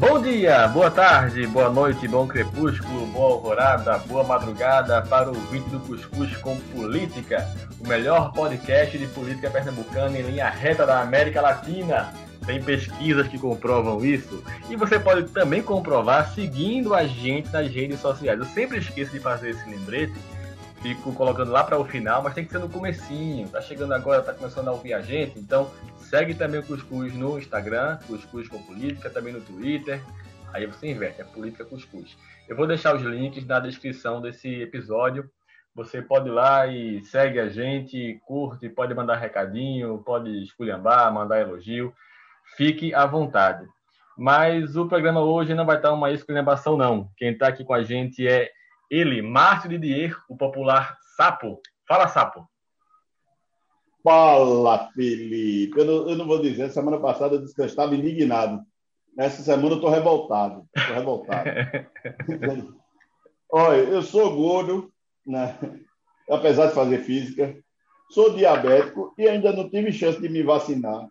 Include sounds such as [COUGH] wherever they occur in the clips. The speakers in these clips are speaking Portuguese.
Bom dia, boa tarde, boa noite, bom crepúsculo, boa alvorada, boa madrugada para o vídeo do Cuscuz com Política, o melhor podcast de política pernambucana em linha reta da América Latina. Tem pesquisas que comprovam isso. E você pode também comprovar seguindo a gente nas redes sociais. Eu sempre esqueço de fazer esse lembrete, fico colocando lá para o final, mas tem que ser no comecinho. Tá chegando agora, tá começando a ouvir a gente, então Segue também o Cuscuz no Instagram, Cuscuz com Política, também no Twitter. Aí você inverte, é Política Cuscuz. Eu vou deixar os links na descrição desse episódio. Você pode ir lá e segue a gente, curte, pode mandar recadinho, pode esculhambar, mandar elogio. Fique à vontade. Mas o programa hoje não vai estar uma esculhambação, não. Quem está aqui com a gente é ele, Márcio Didier, o popular Sapo. Fala, Sapo. Fala, Felipe. Eu não, eu não, vou dizer, semana passada eu disse que eu estava indignado. Nessa semana eu estou revoltado. Estou revoltado. [LAUGHS] Olha, eu sou gordo, né? apesar de fazer física, sou diabético e ainda não tive chance de me vacinar.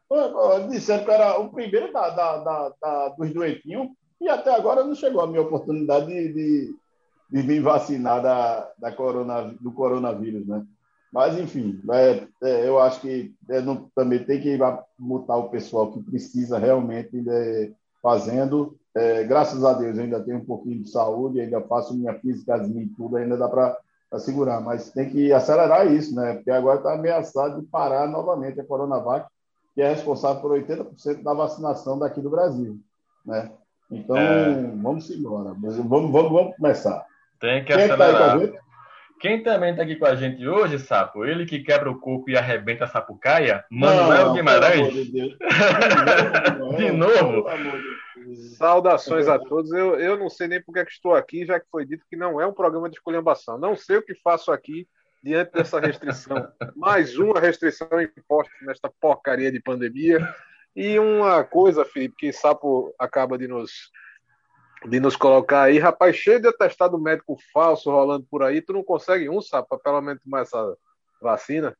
Disseram que era o primeiro da, da, da, da dos doentinhos e até agora não chegou a minha oportunidade de, de, de me vacinar da, da corona, do coronavírus, né? Mas, enfim, é, é, eu acho que é, não, também tem que botar o pessoal que precisa realmente né, fazendo. É, graças a Deus, ainda tenho um pouquinho de saúde, ainda faço minha física e tudo, ainda dá para segurar. Mas tem que acelerar isso, né? Porque agora está ameaçado de parar novamente a Coronavac, que é responsável por 80% da vacinação daqui do Brasil, né? Então, é. vamos embora. Vamos, vamos, vamos começar. Tem que Quem acelerar. É que tá quem também está aqui com a gente hoje, Sapo, ele que quebra o coco e arrebenta a sapucaia, Manuel não, Guimarães. De, [LAUGHS] de novo. Saudações a todos. Eu, eu não sei nem por que é estou aqui, já que foi dito que não é um programa de esculhambação. Não sei o que faço aqui diante dessa restrição. [LAUGHS] Mais uma restrição imposta nesta porcaria de pandemia. E uma coisa, Felipe, que Sapo acaba de nos de nos colocar aí, rapaz, cheio de atestado médico falso rolando por aí, tu não consegue um, sabe, para pelo menos tomar essa vacina?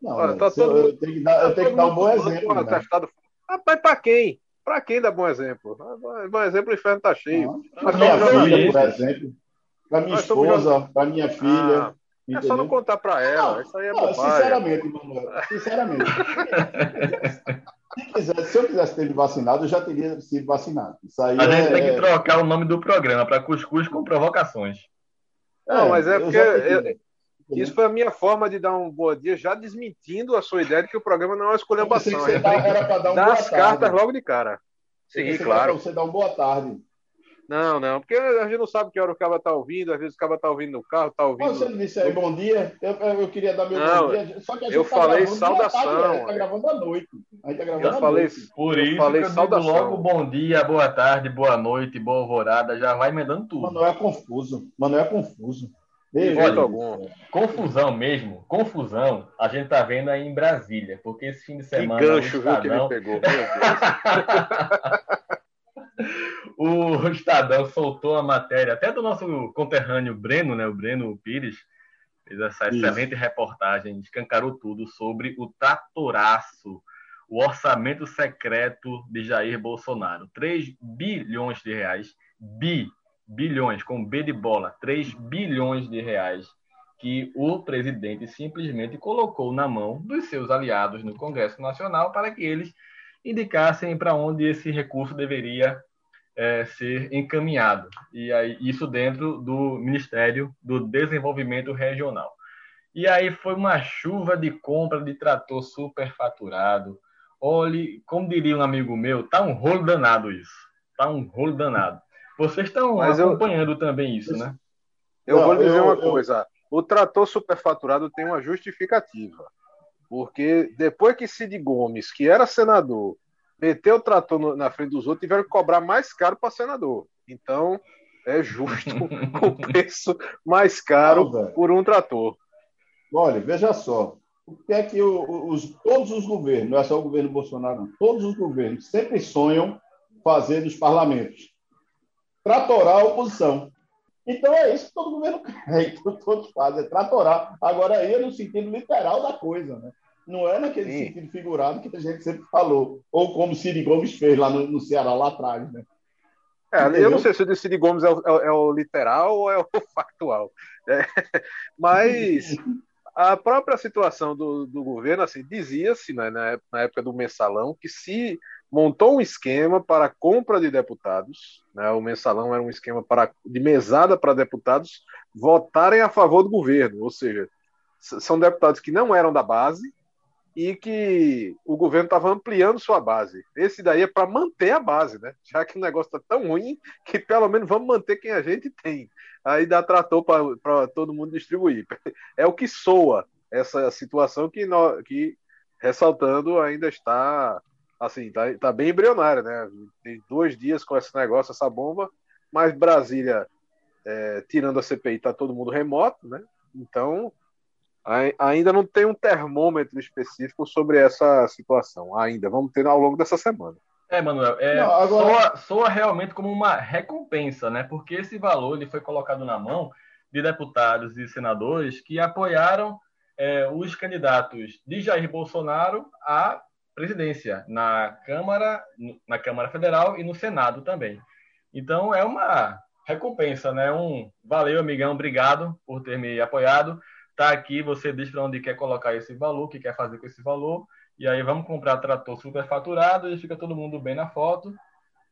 Não, Olha, tá todo, eu tenho que dar, eu tenho que dar um bom exemplo. Né? Atestado... Rapaz, para quem? Para quem dá bom exemplo? Bom exemplo, o inferno tá cheio. Para minha filha, por exemplo, para minha esposa, para minha filha. Ah, é só não contar para ela, não, isso aí é não, Sinceramente, Manuel, sinceramente. [LAUGHS] Se, quiser, se eu quisesse ter vacinado, eu já teria sido vacinado. Isso aí a gente é... tem que trocar o nome do programa para Cuscuz com Provocações. Não, mas é porque eu, isso foi a minha forma de dar um bom dia, já desmentindo a sua ideia de que o programa não é uma escolhambação. Era para dar um dar as cartas logo de cara. Sim, claro. Você dá uma boa tarde. Não, não, porque a gente não sabe que hora o cara tá ouvindo, às vezes o cara tá ouvindo no carro, tá ouvindo. Você disse aí bom dia, eu, eu queria dar meu não, bom dia, só que a gente eu tá falei saudação. Tarde, a gente tá gravando à noite. A gente tá gravando eu falei, noite. Por isso falei que eu saudação. logo bom dia, boa tarde, boa noite, boa alvorada, já vai emendando tudo. Mano, é confuso, mano, é confuso. Olha, algum. confusão mesmo, confusão, a gente tá vendo aí em Brasília, porque esse fim de semana. Que gancho, viu, que ele pegou, meu Deus. [LAUGHS] o [LAUGHS] Estadão soltou a matéria, até do nosso conterrâneo Breno, né? O Breno Pires, fez essa Isso. excelente reportagem, escancarou tudo sobre o tratoraço, o orçamento secreto de Jair Bolsonaro. 3 bilhões de reais, bi, bilhões, com B de bola, 3 bilhões de reais que o presidente simplesmente colocou na mão dos seus aliados no Congresso Nacional para que eles indicassem para onde esse recurso deveria é, ser encaminhado. E aí, isso dentro do Ministério do Desenvolvimento Regional. E aí foi uma chuva de compra de trator superfaturado. Olhe, como diria um amigo meu, tá um rolo danado isso. Tá um rolo danado. Vocês estão acompanhando eu, também isso, né? Eu Não, vou dizer eu, uma eu, coisa. O trator superfaturado tem uma justificativa. Porque depois que Cid Gomes, que era senador, meteu o trator no, na frente dos outros, tiveram que cobrar mais caro para senador. Então, é justo [LAUGHS] o preço mais caro Não, por um trator. Olha, veja só. O que é que os, todos os governos, não é só o governo Bolsonaro, não, todos os governos sempre sonham fazer nos parlamentos? Tratorar a oposição. Então é isso que todo governo [LAUGHS] quer, que todos fazem, é tratorar. Agora aí é no sentido literal da coisa, né? Não é naquele Sim. sentido figurado que a gente sempre falou, ou como Ciro Gomes fez lá no, no Ceará, lá atrás, né? É, eu não sei se o Cid Gomes é o, é, é o, literal ou é o [LAUGHS] factual. É, [LAUGHS] mas a própria situação do, do governo, assim, dizia-se né, na época do mensalão que se montou um esquema para compra de deputados, né, o mensalão era um esquema para, de mesada para deputados votarem a favor do governo, ou seja, são deputados que não eram da base, e que o governo estava ampliando sua base. Esse daí é para manter a base, né? Já que o negócio está tão ruim que pelo menos vamos manter quem a gente tem. Aí dá trator para todo mundo distribuir. [LAUGHS] É o que soa essa situação que, nós, que ressaltando, ainda está assim, tá, tá bem embrionária, né? Tem dois dias com esse negócio, essa bomba, mas Brasília, é, tirando a CPI, tá todo mundo remoto, né? Então ainda não tem um termômetro específico sobre essa situação. Ainda vamos ter ao longo dessa semana. É, Manuel, é, não, agora... soa, soa, realmente como uma recompensa, né? Porque esse valor ele foi colocado na mão de deputados e senadores que apoiaram é, os candidatos de Jair Bolsonaro à presidência na Câmara, na Câmara Federal e no Senado também. Então é uma recompensa, né? Um valeu, amigão, obrigado por ter me apoiado. Tá aqui, você diz para onde quer colocar esse valor, o que quer fazer com esse valor, e aí vamos comprar trator superfaturado e fica todo mundo bem na foto.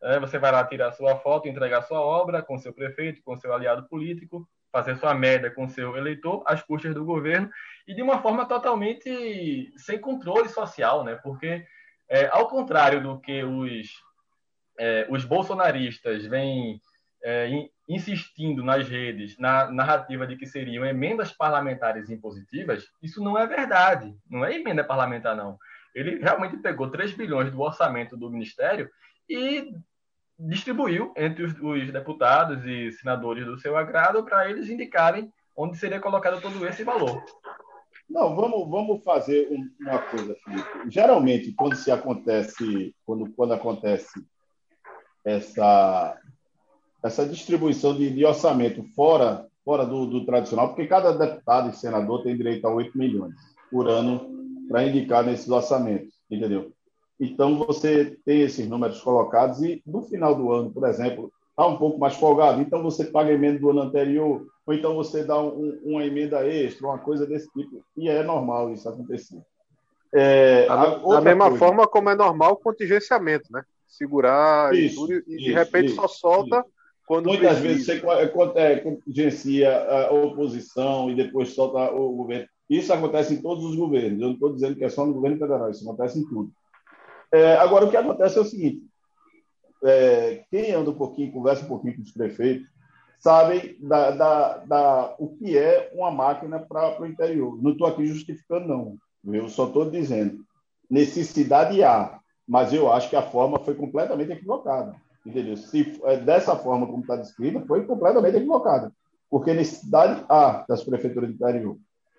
É, você vai lá tirar sua foto, entregar sua obra com seu prefeito, com seu aliado político, fazer sua média com seu eleitor, às custas do governo, e de uma forma totalmente sem controle social, né? Porque, é, ao contrário do que os, é, os bolsonaristas vêm é, insistindo nas redes na narrativa de que seriam emendas parlamentares impositivas, isso não é verdade. Não é emenda parlamentar, não. Ele realmente pegou 3 bilhões do orçamento do Ministério e distribuiu entre os, os deputados e senadores do seu agrado para eles indicarem onde seria colocado todo esse valor. Não, vamos, vamos fazer uma coisa, Felipe. Geralmente, quando se acontece, quando, quando acontece essa essa distribuição de, de orçamento fora, fora do, do, tradicional, porque cada deputado e senador tem direito a 8 milhões por ano para indicar nesses orçamentos, entendeu? Então, você tem esses números colocados e no final do ano, por exemplo, está um pouco mais folgado, então você paga a emenda do ano anterior, ou então você dá um, uma emenda extra, uma coisa desse tipo, e é normal isso acontecer. É, da, mesma coisa. forma como é normal o contingenciamento, né? Segurar isso, e, tudo, e isso, de repente isso, só solta quando Muitas precisa. vezes você é, contingencia a oposição e depois solta o governo. Isso acontece em todos os governos. Eu não estou dizendo que é só no governo federal, isso acontece em tudo. É, agora, o que acontece é o seguinte: é, quem anda um pouquinho, conversa um pouquinho com os prefeitos, sabem da, da, da, o que é uma máquina para o interior. Não estou aqui justificando, não. Eu só estou dizendo necessidade há, mas eu acho que a forma foi completamente equivocada. Entendeu? Se é, dessa forma como está descrita, foi completamente equivocada. Porque necessidade há das prefeituras do interior.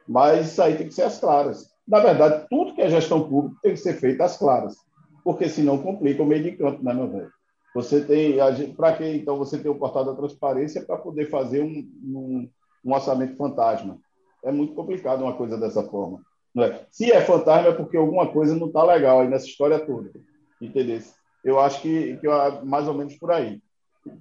Mas isso aí tem que ser às claras. Na verdade, tudo que é gestão pública tem que ser feito às claras. Porque senão complica o meio de campo, né, meu velho? Você tem. Para que então você tem o portal da transparência para poder fazer um, um, um, orçamento fantasma? É muito complicado uma coisa dessa forma. É? Se é fantasma, é porque alguma coisa não está legal aí nessa história toda. Entendeu? Eu acho que, que mais ou menos por aí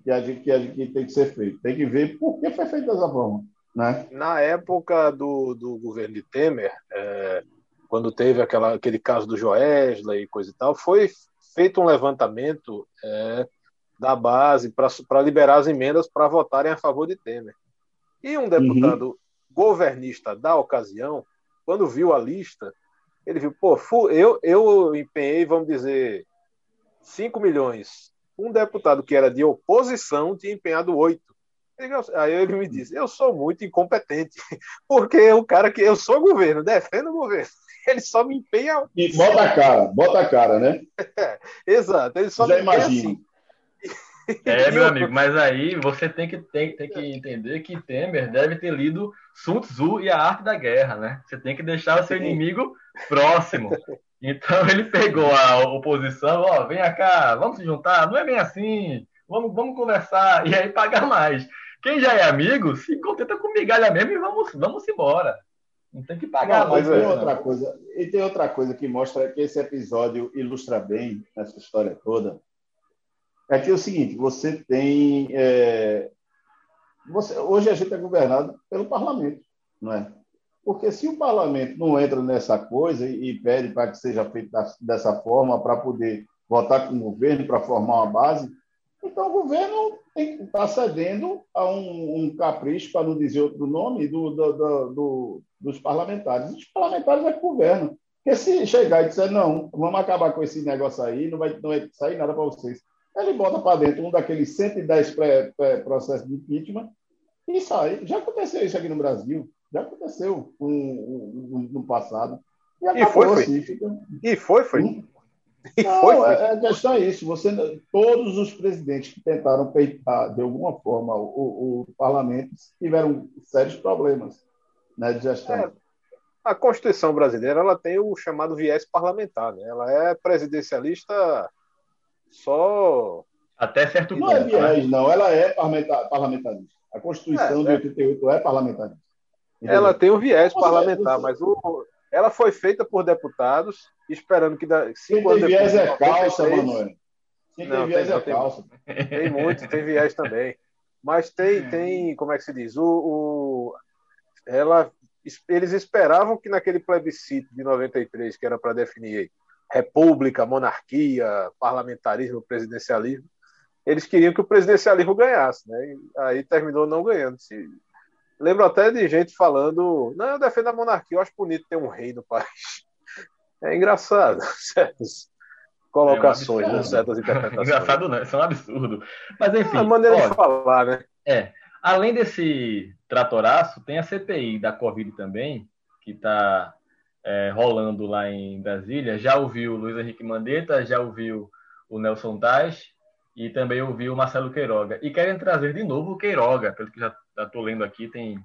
que a, gente, que a gente tem que ser feito. Tem que ver por que foi feito dessa forma. Né? Na época do, do governo de Temer, é, quando teve aquela, aquele caso do Joesley e coisa e tal, foi feito um levantamento é, da base para liberar as emendas para votarem a favor de Temer. E um deputado uhum. governista da ocasião, quando viu a lista, ele viu, pô, eu, eu empenhei, vamos dizer, 5 milhões. Um deputado que era de oposição tinha empenhado 8. Aí ele me disse: Eu sou muito incompetente, [LAUGHS] porque o cara que eu sou governo, defendo o governo, [LAUGHS] ele só me empenha. E bota a cara, bota a cara, né? [LAUGHS] exato, ele só Já me imagino. assim. É, meu amigo, mas aí você tem que, tem, tem que entender que Temer deve ter lido Sun Tzu e a Arte da Guerra, né? Você tem que deixar o seu inimigo próximo. Então ele pegou a oposição, ó, vem cá, vamos se juntar, não é bem assim, vamos, vamos conversar, e aí pagar mais. Quem já é amigo, se contenta com migalha mesmo e vamos, vamos embora. Não tem que pagar não, mais. Mas tem outra coisa, e tem outra coisa que mostra que esse episódio ilustra bem essa história toda. é que é o seguinte: você tem. É, você, hoje a gente é governado pelo parlamento, não é? Porque se o parlamento não entra nessa coisa e, pede para que seja feito dessa forma para poder votar com o governo para formar uma base, então o governo está cedendo a um, um capricho, para não dizer outro nome, do, do, do, dos parlamentares. Os parlamentares é que governam. Porque se chegar e disser, não, vamos acabar com esse negócio aí, não vai, não vai sair nada para vocês. Ele bota para dentro um daqueles 110 pré, pré processos de impeachment e sai. Já aconteceu isso aqui no Brasil. Já aconteceu no, no passado. E, e foi, foi. Assim, fica... E foi, foi. Hum? [LAUGHS] Não, foi, foi. É, a questão é isso. Você, todos os presidentes que tentaram peitar de alguma forma o, o parlamento tiveram sérios problemas né, de gestão. É, a Constituição brasileira ela tem o chamado viés parlamentar. Né? Ela é presidencialista só. Até certo ponto. Não é viés, né? não. Ela é parlamentarista. A Constituição é, de 88 é, é parlamentarista. Ela tem um viés parlamentar, mas o, ela foi feita por deputados, esperando que da, cinco Quem tem viés é calça, Manuel. Quem tem viés é calça. Tem muito, tem viés também. Mas tem, tem, como é que se diz? O, o, ela, eles esperavam que naquele plebiscito de 93, que era para definir república, monarquia, parlamentarismo, presidencialismo, eles queriam que o presidencialismo ganhasse, né? E aí terminou não ganhando. Se, lembro até de gente falando, não, eu defendo a monarquia, eu acho bonito ter um rei no país. É engraçado, [LAUGHS] certas colocações, é um certas interpretações. Engraçado não, isso é um absurdo. Mas enfim. É a maneira de falar, né? É. Além desse tratoraço, tem a CPI da Covid também, que está é, rolando lá em Brasília. Já ouviu o Luiz Henrique Mandetta, já ouviu o Nelson Tais e também ouviu o Marcelo Queiroga. E querem trazer de novo o Queiroga, pelo que já estou lendo aqui, tem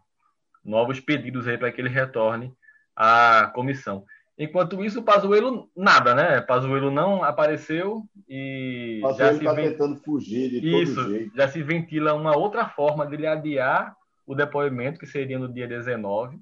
novos pedidos aí para que ele retorne à comissão. Enquanto isso, o Pazuello nada, né? Pazuello não apareceu e Pazuello já se está vent... tentando fugir de isso, todo jeito. Já se ventila uma outra forma dele adiar o depoimento, que seria no dia 19.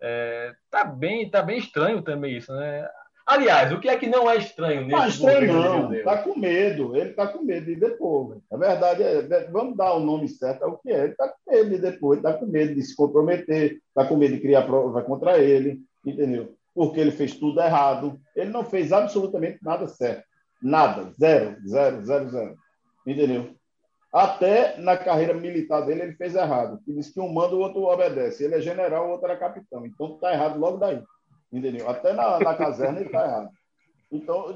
É, tá bem, tá bem estranho também isso, né? Aliás, o que é que não é estranho nesse Não estranho não, está com medo, ele está com medo de depor. A verdade é, é, vamos dar o nome certo ao que é, ele está com medo de depor, está com medo de se comprometer, está com medo de criar prova contra ele, entendeu? Porque ele fez tudo errado, ele não fez absolutamente nada certo, nada, zero, zero, zero, zero, entendeu? Até na carreira militar dele ele fez errado, ele disse que um manda o outro obedece, ele é general, o outro era capitão, então está errado logo daí. Entendeu? Até na, na caserna ele está errado. Então,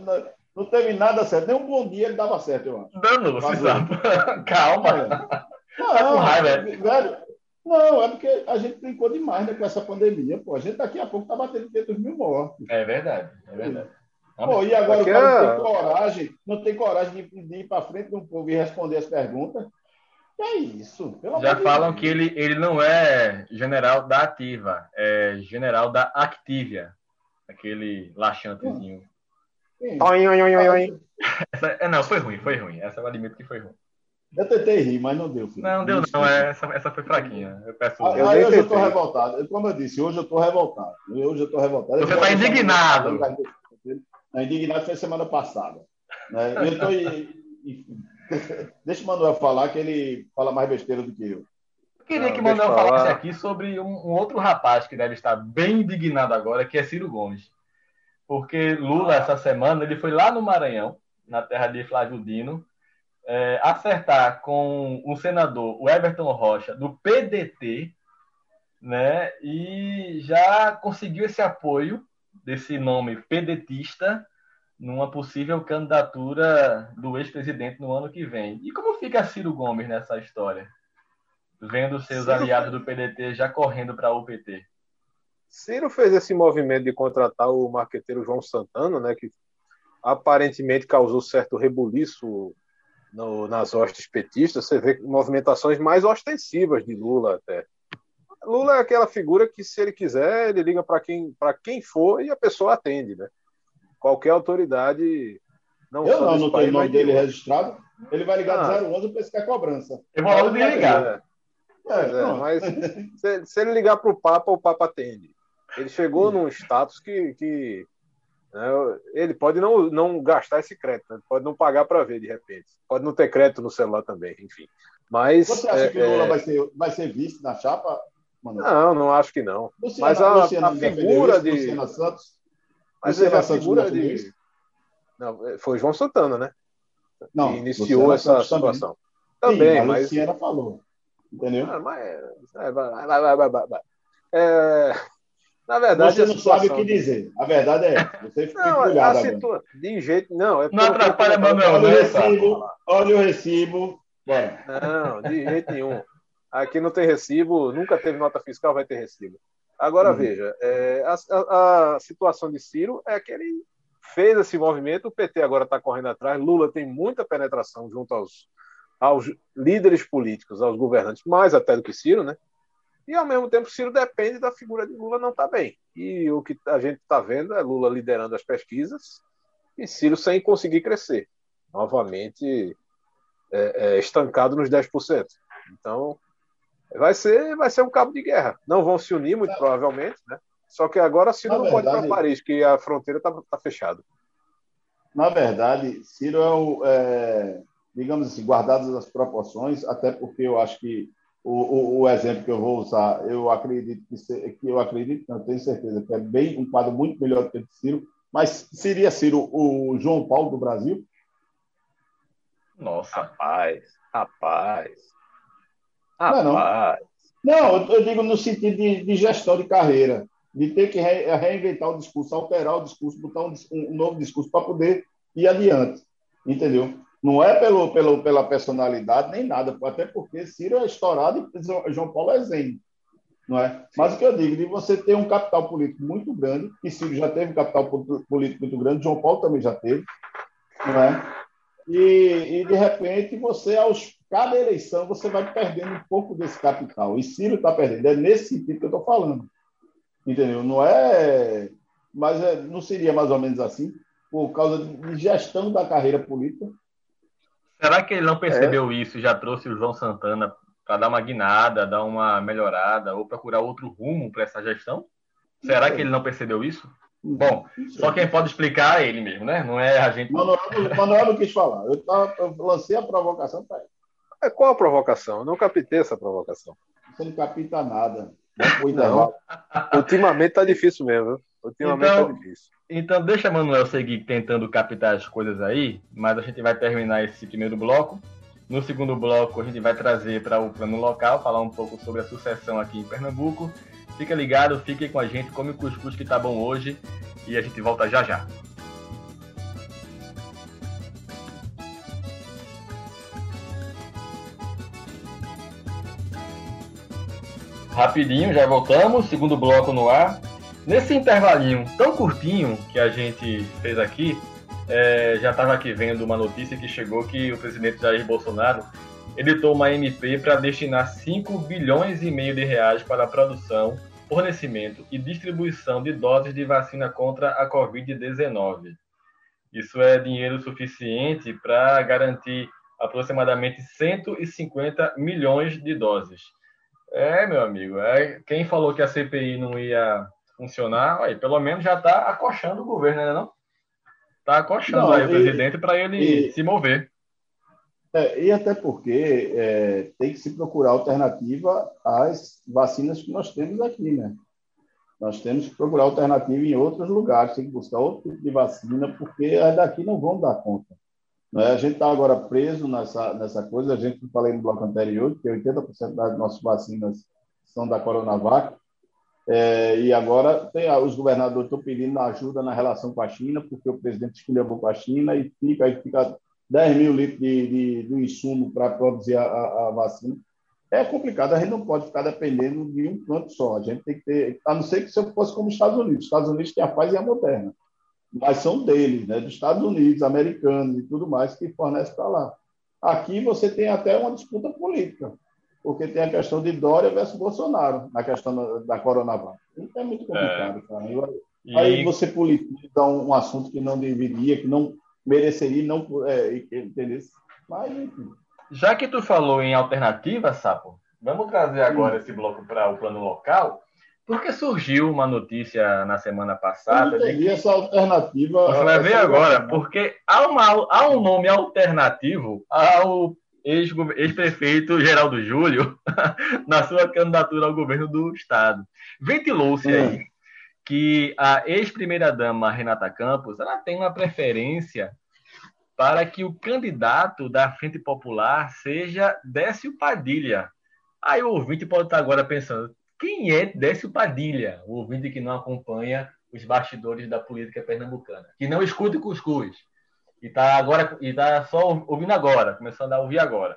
não teve nada certo. Nem um bom dia ele dava certo, eu acho. Danou, [LAUGHS] Calma. É. Não, tá com raiva, velho. Não, é porque a gente brincou demais né, com essa pandemia. Pô, a gente daqui a pouco tá batendo 500 mil mortos. É verdade, é verdade. Pô, e agora o cara é... não tem coragem, não tem coragem de, de ir para frente do povo e responder as perguntas. Que é isso? Já falam Deus. que ele, ele não é general da ativa, é general da Activia. Aquele laxantezinho. Oi, oi, oi, oi. Essa, é, não, foi ruim, foi ruim. Essa eu admito que foi ruim. Eu tentei rir, mas não deu. Filho. Não, deu não. É, essa, essa foi fraquinha. Eu peço. Ah, eu aí hoje eu estou revoltado. Como eu disse, hoje eu estou revoltado. Hoje eu estou revoltado. Você está indignado. Indignado foi semana passada. Né? Eu estou [LAUGHS] Deixa o Manuel falar, que ele fala mais besteira do que eu. Eu queria Não, que o Manuel falasse aqui sobre um, um, outro rapaz que deve estar bem indignado agora, que é Ciro Gomes. Porque Lula, essa semana, ele foi lá no Maranhão, na terra de Flávio Dino, é, acertar com o senador, o Everton Rocha, do PDT, né, e já conseguiu esse apoio desse nome pedetista numa possível candidatura do ex-presidente no ano que vem. E como fica Ciro Gomes nessa história? Vendo seus Ciro... aliados do PDT já correndo para o PT. Ciro fez esse movimento de contratar o marqueteiro João Santana, né, que aparentemente causou certo rebuliço no, nas hostes petistas. Você vê movimentações mais ostensivas de Lula até. Lula é aquela figura que, se ele quiser, ele liga para quem, quem for e a pessoa atende, né? Qualquer autoridade. Não eu não, não tenho o nome dele registrado. Ele vai ligar ah. de 011 para esse que é cobrança. Eu vou logo ligar. É. É, é, mas se, se, ele ligar para o Papa, o Papa atende. Ele chegou num status que, que Né? Ele pode não, não gastar esse crédito, né? pode não pagar para ver de repente, pode não ter crédito no celular também, enfim. Mas você acha é, que Lula é... vai ser vai ser visto na chapa? Mano? Não, não acho que não. Luciana, mas a, Luciana a figura isso, de Luciana Santos, mas Luciana a figura de não, é, foi João Santana, né? Não, que iniciou essa situação. Também, também Sim, mas Luciana falou, entendeu? Ah, mas, é, vai, vai, vai, vai, vai. É, na verdade, você não sabe o que dizer. A verdade é essa. Você fica não, empolgado situa... De jeito. Não, é não atrapalha, Manuel. Olha o recibo. Olha o recibo. Bora. Não, de jeito nenhum. Aqui não tem recibo, nunca teve nota fiscal, vai ter recibo. Agora, uhum. veja, é, a, a, situação de Ciro é que ele fez esse movimento, o PT agora está correndo atrás, Lula tem muita penetração junto aos, aos líderes políticos, aos governantes, mais até do que Ciro, né? E, ao mesmo tempo, Ciro depende da figura de Lula não estar tá bem. E o que a gente está vendo é Lula liderando as pesquisas e Ciro sem conseguir crescer. Novamente é, é, estancado nos 10%. Então, vai ser, vai ser um cabo de guerra. Não vão se unir, muito provavelmente, né? Só que agora Ciro na não verdade, pode ir para Paris, que a fronteira está tá fechada. Na verdade, Ciro é o. É, digamos assim, guardadas as proporções, até porque eu acho que o, o, o, exemplo que eu vou usar, eu acredito que, se, que eu acredito, não tenho certeza, que é bem um quadro muito melhor do que o de Ciro, mas seria Ciro o João Paulo do Brasil? Nossa, rapaz, rapaz. Rapaz. Não, não. não eu digo no sentido de, de, gestão de carreira, de ter que re, reinventar o discurso, alterar o discurso, botar um, um novo discurso para poder ir adiante. Entendeu? Não é pelo, pelo, pela personalidade nem nada, até porque Ciro é estourado e João Paulo é zen. Não é? Mas o que eu digo, de você ter um capital político muito grande, e Ciro já teve um capital político muito grande, João Paulo também já teve, não é? E, e de repente você, aos cada eleição, você vai perdendo um pouco desse capital. E Ciro está perdendo. É nesse sentido que eu estou falando. Entendeu? Não é. Mas é, não seria mais ou menos assim, por causa de gestão da carreira política Será que ele não percebeu é. isso e já trouxe o João Santana para dar uma guinada, dar uma melhorada ou procurar outro rumo para essa gestão? Será não. que ele não percebeu isso? Bom, só quem pode explicar é ele mesmo, né? Não é a gente. Manuel, Manuel não quis falar. Eu, tava, eu lancei a provocação para ele. É, qual a provocação? Eu não captei essa provocação. Você não capita nada. Não. Ultimamente tá difícil mesmo. Ultimamente então, tá difícil. Então, deixa Manuel seguir tentando captar as coisas aí, mas a gente vai terminar esse primeiro bloco. No segundo bloco, a gente vai trazer para o plano local, falar um pouco sobre a sucessão aqui em Pernambuco. Fica ligado, fique com a gente, come o cuscuz que tá bom hoje e a gente volta já já. Rapidinho, já voltamos, segundo bloco no ar. Nesse intervalinho tão curtinho que a gente fez aqui, é, já estava aqui vendo uma notícia que chegou que o presidente Jair Bolsonaro editou uma MP para destinar 5 bilhões e meio de reais para a produção, fornecimento e distribuição de doses de vacina contra a Covid-19. Isso é dinheiro suficiente para garantir aproximadamente 150 milhões de doses. É, meu amigo, é, quem falou que a CPI não ia funcionar, aí, pelo menos já está acochando o governo, né? Não? Está acochando não, aí e, o presidente para ele e, se mover. É, e até porque é, tem que se procurar alternativa às vacinas que nós temos aqui, né? Nós temos que procurar alternativa em outros lugares, tem que buscar outro tipo de vacina, porque as daqui não vão dar conta. Né? A gente está agora preso nessa, nessa coisa, a gente falei no bloco anterior, que 80% das nossas vacinas são da Coronavac, é, e agora tem, os governadores estão pedindo ajuda na relação com a China, porque o presidente escolheu com a China e fica, fica 10 mil litros de, de, de insumo para produzir a, a, a, vacina. É complicado, a gente não pode ficar dependendo de um canto só. A gente tem que ter, a não ser que se fosse como os Estados Unidos. Os Estados Unidos tem a Pfizer e a Moderna, mas são deles, né, dos Estados Unidos, americanos e tudo mais, que fornece para lá. Aqui você tem até uma disputa política porque tem a questão de Dória versus Bolsonaro, na questão da Coronavac. Isso é muito complicado, é. cara. E... Aí você politiza um, um, assunto que não deveria, que não mereceria, não é, entendeu? Mas, enfim. Já que tu falou em alternativa, Sapo, vamos trazer agora esse bloco para o plano local, Porque surgiu uma notícia na semana passada. Eu de que... essa alternativa. Você vai ver agora, porque há, uma, há um nome alternativo ao ex-prefeito Geraldo Júlio [LAUGHS] na sua candidatura ao governo do estado. Ventilou-se hum. aí que a ex-primeira-dama Renata Campos ela tem uma preferência para que o candidato da Frente Popular seja Décio Padilha. Aí o ouvinte pode estar agora pensando, quem é Décio Padilha? O ouvinte que não acompanha os bastidores da política pernambucana, que não escuta cuscuz e está agora e tá só ouvindo agora, começando a ouvir agora.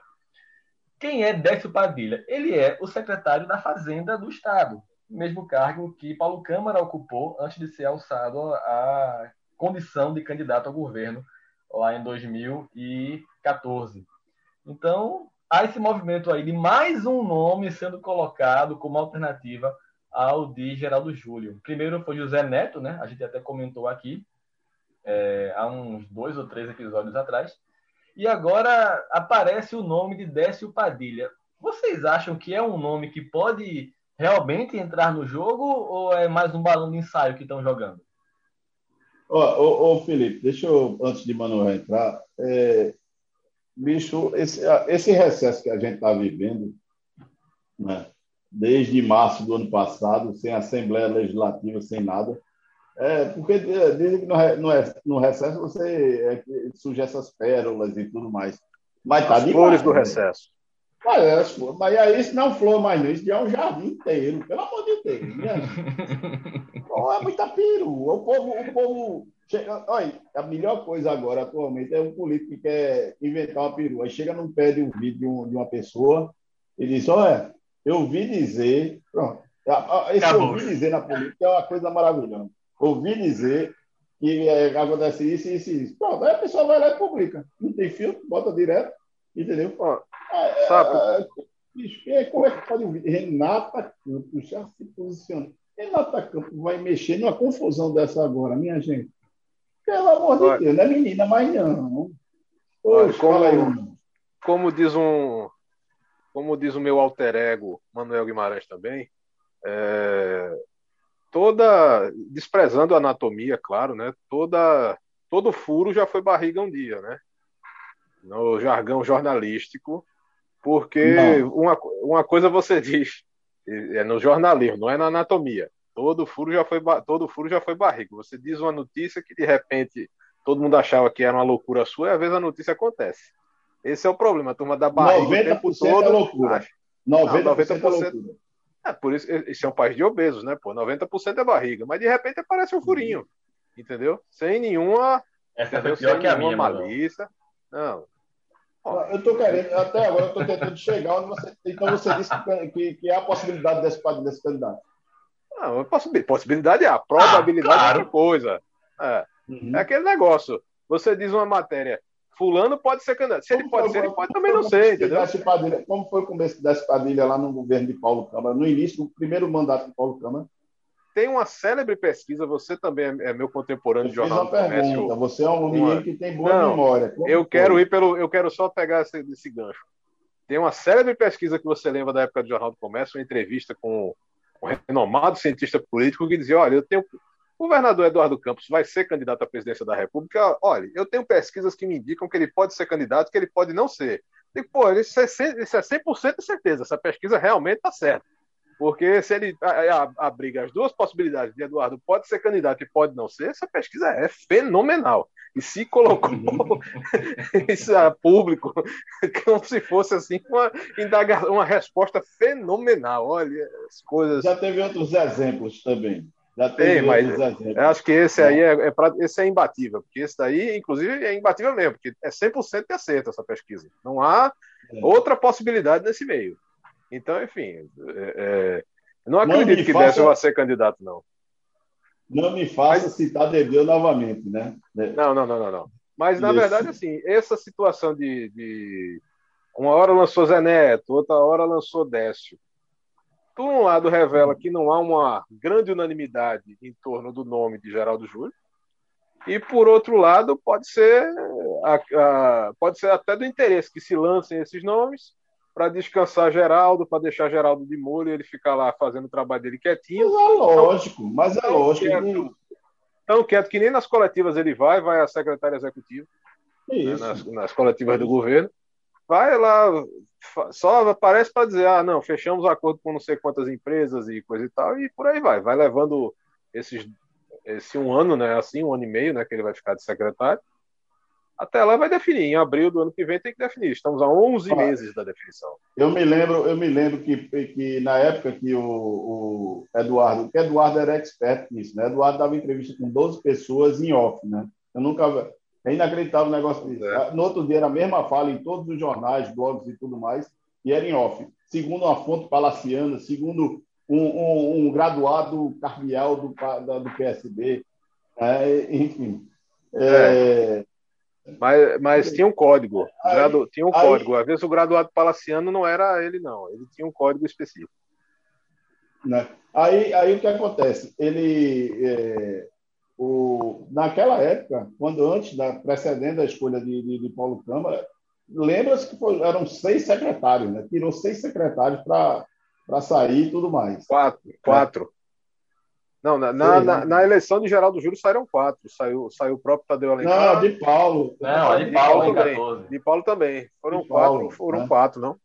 Quem é Décio Padilha? Ele é o secretário da Fazenda do Estado, mesmo cargo que Paulo Câmara ocupou antes de ser alçado à condição de candidato ao governo lá em 2014. Então, há esse movimento aí de mais um nome sendo colocado como alternativa ao de Geraldo Júlio. Primeiro foi José Neto, né? A gente até comentou aqui é, há uns dois ou três episódios atrás. E agora aparece o nome de Décio Padilha. Vocês acham que é um nome que pode realmente entrar no jogo ou é mais um balão de ensaio que estão jogando? Ô, ô, ô, Felipe, deixa eu, antes de Manuel entrar, é, bicho, esse, esse recesso que a gente está vivendo, né, desde março do ano passado, sem Assembleia Legislativa, sem nada, é, porque dizem que no, no, no recesso você é, surge essas pérolas e tudo mais. Mas tá As flores do né? recesso. Mas, mas aí isso não é flor mais não, isso já é um jardim inteiro, pelo amor de Deus. Né? [LAUGHS] Pô, é muita peru. O povo, o povo chega, olha, a melhor coisa agora atualmente é um político que quer inventar uma perua. Aí chega num pé de um vídeo de, um, de uma pessoa e diz, olha, eu ouvi dizer, pronto. Esse Acabou. ouvir dizer na política é uma coisa maravilhosa. Ouvi dizer que é, acontece isso, isso e isso. Pronto, aí a pessoa vai lá e publica. Não tem filtro, bota direto, entendeu? Ó, é, Sabe? É, é, como é que pode ouvir? Renata Campos já se posiciona. Renata Campos vai mexer numa confusão dessa agora, minha gente. Pelo amor de Deus, não é menina, mas não. Poxa, como, como diz um como diz o meu alter ego, Manuel Guimarães também, é, toda desprezando a anatomia, claro, né? Toda todo furo já foi barriga um dia, né? No jargão jornalístico, porque uma, uma coisa você [LAUGHS] diz é no jornalismo, não é na anatomia. Todo furo já foi todo furo já foi barriga. Você diz uma notícia que de repente todo mundo achava que era uma loucura sua, e às vezes a notícia acontece. Esse é o problema, a turma da barriga 90% o tempo todo. É loucura. Acha. 90%, não, 90% é loucura. É, por isso, isso é um país de obesos, né? Pô, 90% é barriga, mas de repente aparece um furinho, entendeu? Sem nenhuma. Essa entendeu? Sem que a minha, malícia. Não. Eu estou querendo, até agora eu estou tentando chegar onde você. Então você disse que, que há a possibilidade desse, desse candidato. Não, a possibilidade é a probabilidade ah, claro. é coisa. É. Uhum. é aquele negócio. Você diz uma matéria, fulano pode ser candidato. Se como ele pode ser, ele pode também não ser, entendeu? Padilha, como foi o começo dessa Padilha lá no governo de Paulo Câmara, no início do primeiro mandato de Paulo Câmara? Tem uma célebre pesquisa, você também é meu contemporâneo de jornal do comércio. Você é um menino uma... que tem boa não, memória. Como eu foi? quero ir pelo, eu quero só pegar esse, esse gancho. Tem uma célebre pesquisa que você lembra da época do Jornal do Comércio, uma entrevista com um renomado cientista político que dizia: olha, eu tenho o governador Eduardo Campos vai ser candidato à presidência da República. Olha, eu tenho pesquisas que me indicam que ele pode ser candidato, que ele pode não ser. E, pô, isso é 100% de certeza. Essa pesquisa realmente está certa. Porque se ele abriga as duas possibilidades de Eduardo pode ser candidato e pode não ser, essa pesquisa é fenomenal. E se colocou [LAUGHS] isso a público como se fosse assim uma, uma resposta fenomenal. Olha, as coisas. Já teve outros exemplos também. Já tem, mas eu acho que esse aí é, é, pra, esse é imbatível, porque esse daí, inclusive, é imbatível mesmo, porque é 100% de acerto essa pesquisa. Não há é. outra possibilidade nesse meio. Então, enfim, é, é não acredito não que faça, Décio vai ser candidato, não. Não me faça citar Dedeu novamente, né? Não, não, não, não, não. Mas, na Isso. verdade, assim, essa situação de, de... Uma hora lançou Zé Neto, outra hora lançou Décio por um lado, revela que não há uma grande unanimidade em torno do nome de Geraldo Júlio, e por outro lado, pode ser, a, a, pode ser até do interesse que se lancem esses nomes para descansar Geraldo, para deixar Geraldo de molho e ele ficar lá fazendo o trabalho dele quietinho. Mas é lógico, mas é lógico. Quieto, tão quieto que nem nas coletivas ele vai, vai a secretária executiva, né, nas, nas, coletivas do governo, vai lá, só aparece para dizer, ah, não, fechamos acordo com não sei quantas empresas e coisa e tal, e por aí vai, vai levando esses, esse um ano, né, assim, um ano e meio, né, que ele vai ficar de secretário, até lá vai definir. Em abril do ano que vem tem que definir. Estamos a 11 ah, meses da definição. Eu me lembro, eu me lembro que, que na época que o, o Eduardo, que Eduardo era expert nisso, né? Eduardo dava entrevista com 12 pessoas em off, né? Eu nunca é inacreditável o negócio disso. É. No outro dia era a mesma fala em todos os jornais, blogs e tudo mais, e era em off. Segundo uma fonte palaciana, segundo um, um, um graduado cardeal do, da, do PSB, é, enfim. É, mas, mas tinha um código. Gradu, tinha um aí, código. Às vezes o graduado palaciano não era ele, não. Ele tinha um código específico. Né? Aí, aí o que acontece? Ele. É, o, naquela época, quando antes da precedendo a escolha de, de, de Paulo Câmara, lembra-se que foi, eram seis secretários, né? Tirou seis secretários para sair e tudo mais. Quatro. Quatro. Não, na, na, na, na, eleição de Geraldo Júlio saíram quatro. Saiu, saiu o próprio Tadeu Alencar. Não, de Paulo. Não, de, de Paulo, Paulo também. 14. De Paulo também. Foram de quatro, Paulo, foram né? quatro, não?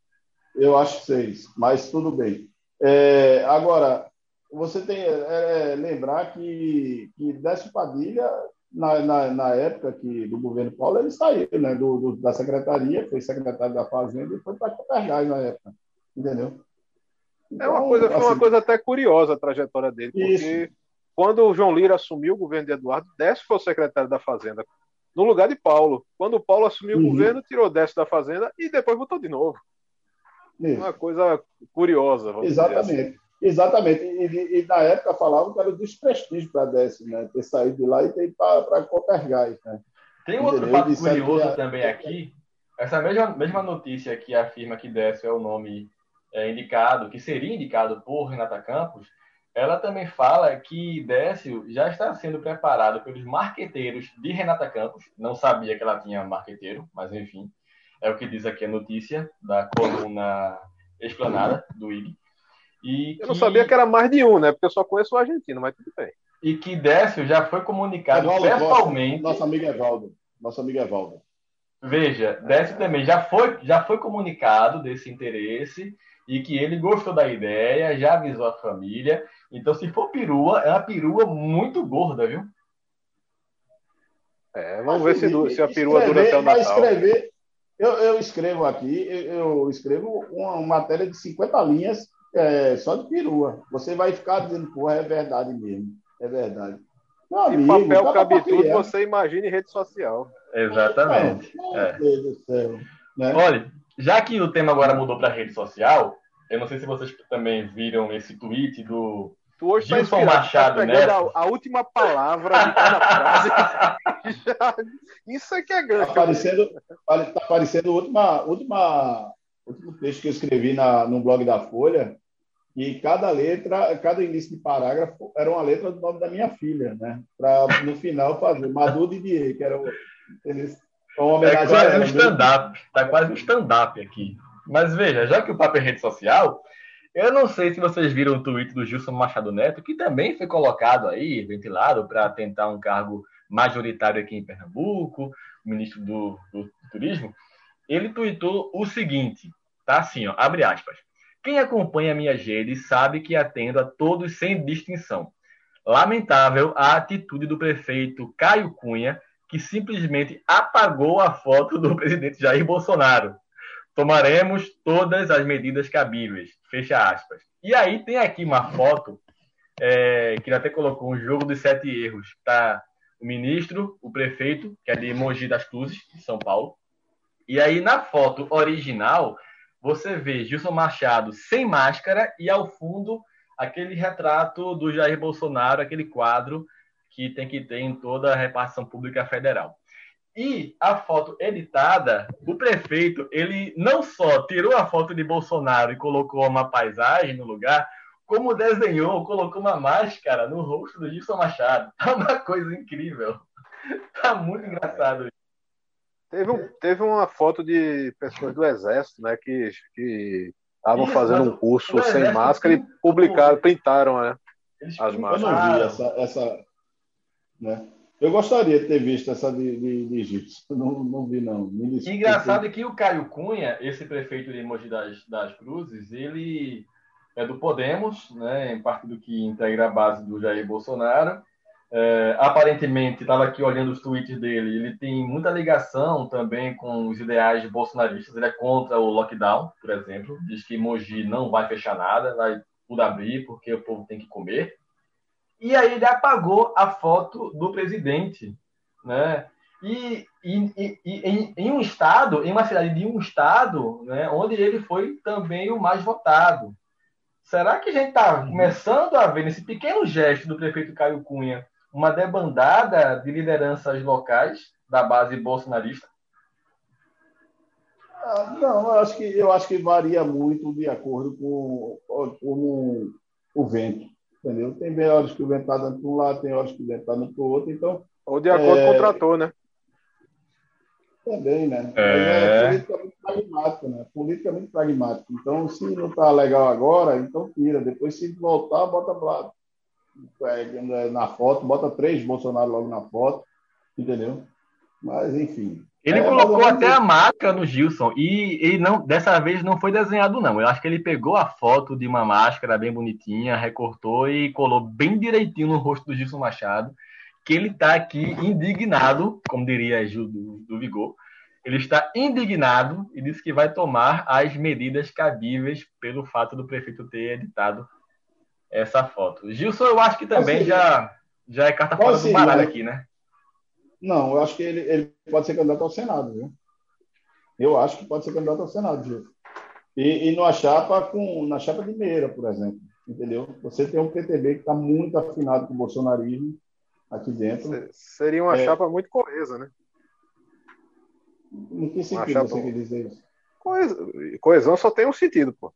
Eu acho seis, mas tudo bem. É, agora, você tem é, é, lembrar que, que Décio Padilha, na, na, na, época que, do governo Paulo, ele saiu né, do, do da secretaria, foi secretário da Fazenda e foi para Copergás na época. Entendeu? É uma coisa, foi uma assim, coisa até curiosa a trajetória dele, porque isso. quando o João Lira assumiu o governo de Eduardo, Décio foi o secretário da Fazenda, no lugar de Paulo. Quando o Paulo assumiu uhum. o governo, tirou Décio da Fazenda e depois botou de novo. Isso. Uma coisa curiosa. Exatamente. Assim. Exatamente. E, e, na época falavam que era um desprestígio para Décio, né? Ter saído de lá e ter ido para Copergás. Né? Tem um outro fato curioso também aqui. Essa mesma, mesma notícia que afirma que Décio é o nome é, indicado, que seria indicado por Renata Campos, ela também fala que Décio já está sendo preparado pelos marqueteiros de Renata Campos. Não sabia que ela tinha marqueteiro, mas enfim, é o que diz aqui a notícia da coluna explanada do IG. E eu que... não sabia que era mais de um, né? Porque eu só conheço o argentino, mas tudo bem. E que Décio já foi comunicado Evaldo, pessoalmente. Nosso amigo Evaldo. Nosso amigo Evaldo. Veja, Décio também já foi, já foi comunicado desse interesse e que ele gostou da ideia, já avisou a família. Então, se for perua, é uma perua muito gorda, viu? É, vamos ver se, se a perua dura até o Natal. Escrever, eu, eu escrevo aqui, eu, escrevo uma matéria de 50 linhas é, só de perua. Você vai ficar dizendo, pô, é verdade mesmo. É verdade. Meu amigo, papel cabe tudo, você imagina em rede social. Exatamente. Meu é. Deus do céu. Né? Olha, já que o tema agora mudou para rede social, eu não sei se vocês também viram esse tweet do Tu hoje tá Gilson tá Machado, né? A, a, última palavra de cada frase. [LAUGHS] Isso é que é grande. Está parecendo, tá parecendo última, última, último texto que eu escrevi na, no blog da Folha, e cada letra, cada início de parágrafo era uma letra do nome da minha filha, né? Para no final fazer Madu Didier, que era o. é quase um stand-up. Está quase um stand-up aqui. Mas veja, já que o papo é rede social, eu não sei se vocês viram o tweet do Gilson Machado Neto, que também foi colocado aí, ventilado, para tentar um cargo majoritário aqui em Pernambuco, ministro do, do Turismo. Ele tweetou o seguinte, tá assim, ó, abre aspas. Quem acompanha minhas redes sabe que atendo a todos sem distinção. Lamentável a atitude do prefeito Caio Cunha, que simplesmente apagou a foto do presidente Jair Bolsonaro. Tomaremos todas as medidas cabíveis. Fecha aspas. E aí tem aqui uma foto é, que ele até colocou um jogo dos sete erros. Tá o ministro, o prefeito, que é de Mogi das Cruzes, de São Paulo. E aí na foto original você vê Gilson Machado sem máscara e ao fundo aquele retrato do Jair Bolsonaro, aquele quadro que tem que ter em toda a repartição pública federal. E a foto editada, o prefeito, ele não só tirou a foto de Bolsonaro e colocou uma paisagem no lugar, como desenhou, colocou uma máscara no rosto do Gilson Machado. [LAUGHS] É uma coisa incrível. Tá muito engraçado. Teve, um, teve uma foto de pessoas do Exército, né, que estavam fazendo um curso sem máscara e publicaram, printaram, né, as máscaras. Eu não vi essa, essa né? Eu gostaria de ter visto essa de, de, de egípcio. [LAUGHS] Não, não vi, não. Engraçado é que o Caio Cunha, esse prefeito de Mogi das, das Cruzes, ele é do Podemos, né, em partido que integra a base do Jair Bolsonaro. É, aparentemente, estava aqui olhando os tweets dele, ele tem muita ligação também com os ideais bolsonaristas. Ele é contra o lockdown, por exemplo. Diz que Mogi não vai fechar nada, vai tudo abrir porque o povo tem que comer. E aí ele apagou a foto do presidente, né? E, e, e, e em, em, um estado, em uma cidade de um estado, né, onde ele foi também o mais votado. Será que a gente está começando a ver nesse pequeno gesto do prefeito Caio Cunha uma debandada de lideranças locais da base bolsonarista? Ah, não, eu acho, que, eu acho que varia muito de acordo com, com o vento. Entendeu? Tem horas que o vento está dando para um lado, tem horas que o vento está dando para o outro. Então, Ou de acordo é... com o trator, né? Também, né? É... é politicamente pragmático, né? Politicamente pragmático. Então, se não está legal agora, então tira. Depois, se voltar, bota lá é, na foto, bota três Bolsonaro logo na foto, entendeu? Mas, enfim. Ele é, colocou até a marca no Gilson e ele não, dessa vez não foi desenhado não. Eu acho que ele pegou a foto de uma máscara bem bonitinha, recortou e colou bem direitinho no rosto do Gilson Machado, que ele está aqui indignado, como diria Gil do, do Vigor. Ele está indignado e disse que vai tomar as medidas cabíveis pelo fato do prefeito ter editado essa foto. Gilson, eu acho que também já, já é carta fora do baralho aqui, né? Não, eu acho que ele, ele pode ser candidato ao Senado, viu? Eu acho que pode ser candidato ao Senado. E, e numa chapa com, na chapa de Meira, por exemplo. Entendeu? Você tem um PTB que está muito afinado com o bolsonarismo aqui dentro. Seria uma é... chapa muito coesa, né? Em que sentido você quer dizer isso? Coesão só tem um sentido, pô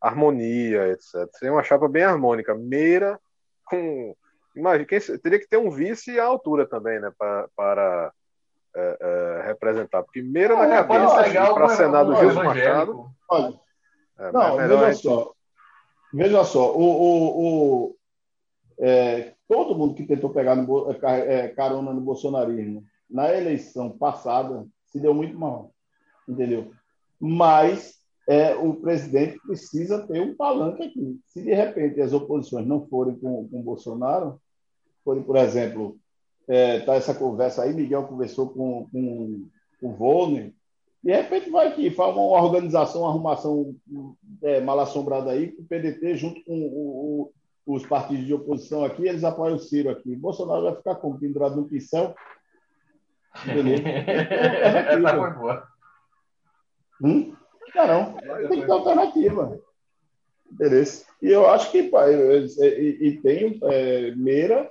harmonia, etc. Seria uma chapa bem harmônica. Meira com. Imagina, quem, teria que ter um vice à altura também, né? Pra, para é, é, representar. Porque Meira é, na cabeça para Senado Gilson Machado. Olha, é, não, veja só. Veja só, o, o, o é, todo mundo que tentou pegar no, é, carona no bolsonarismo na eleição passada se deu muito mal, entendeu? Mas é, o presidente precisa ter um palanque aqui. Se de repente as oposições não forem com, com Bolsonaro, forem, por exemplo, é, tá essa conversa aí, Miguel conversou com, com, com o Volner, de repente vai que faz uma organização, uma arrumação é, mal assombrada aí, com o PDT junto com o, o, os partidos de oposição aqui, eles apoiam o Ciro aqui. Bolsonaro vai ficar como pendurado no pincel. Beleza? [LAUGHS] Essa foi boa. Hum? Não, tem que ter alternativa. Beleza. E eu acho que pá, e, e tem é, Meira,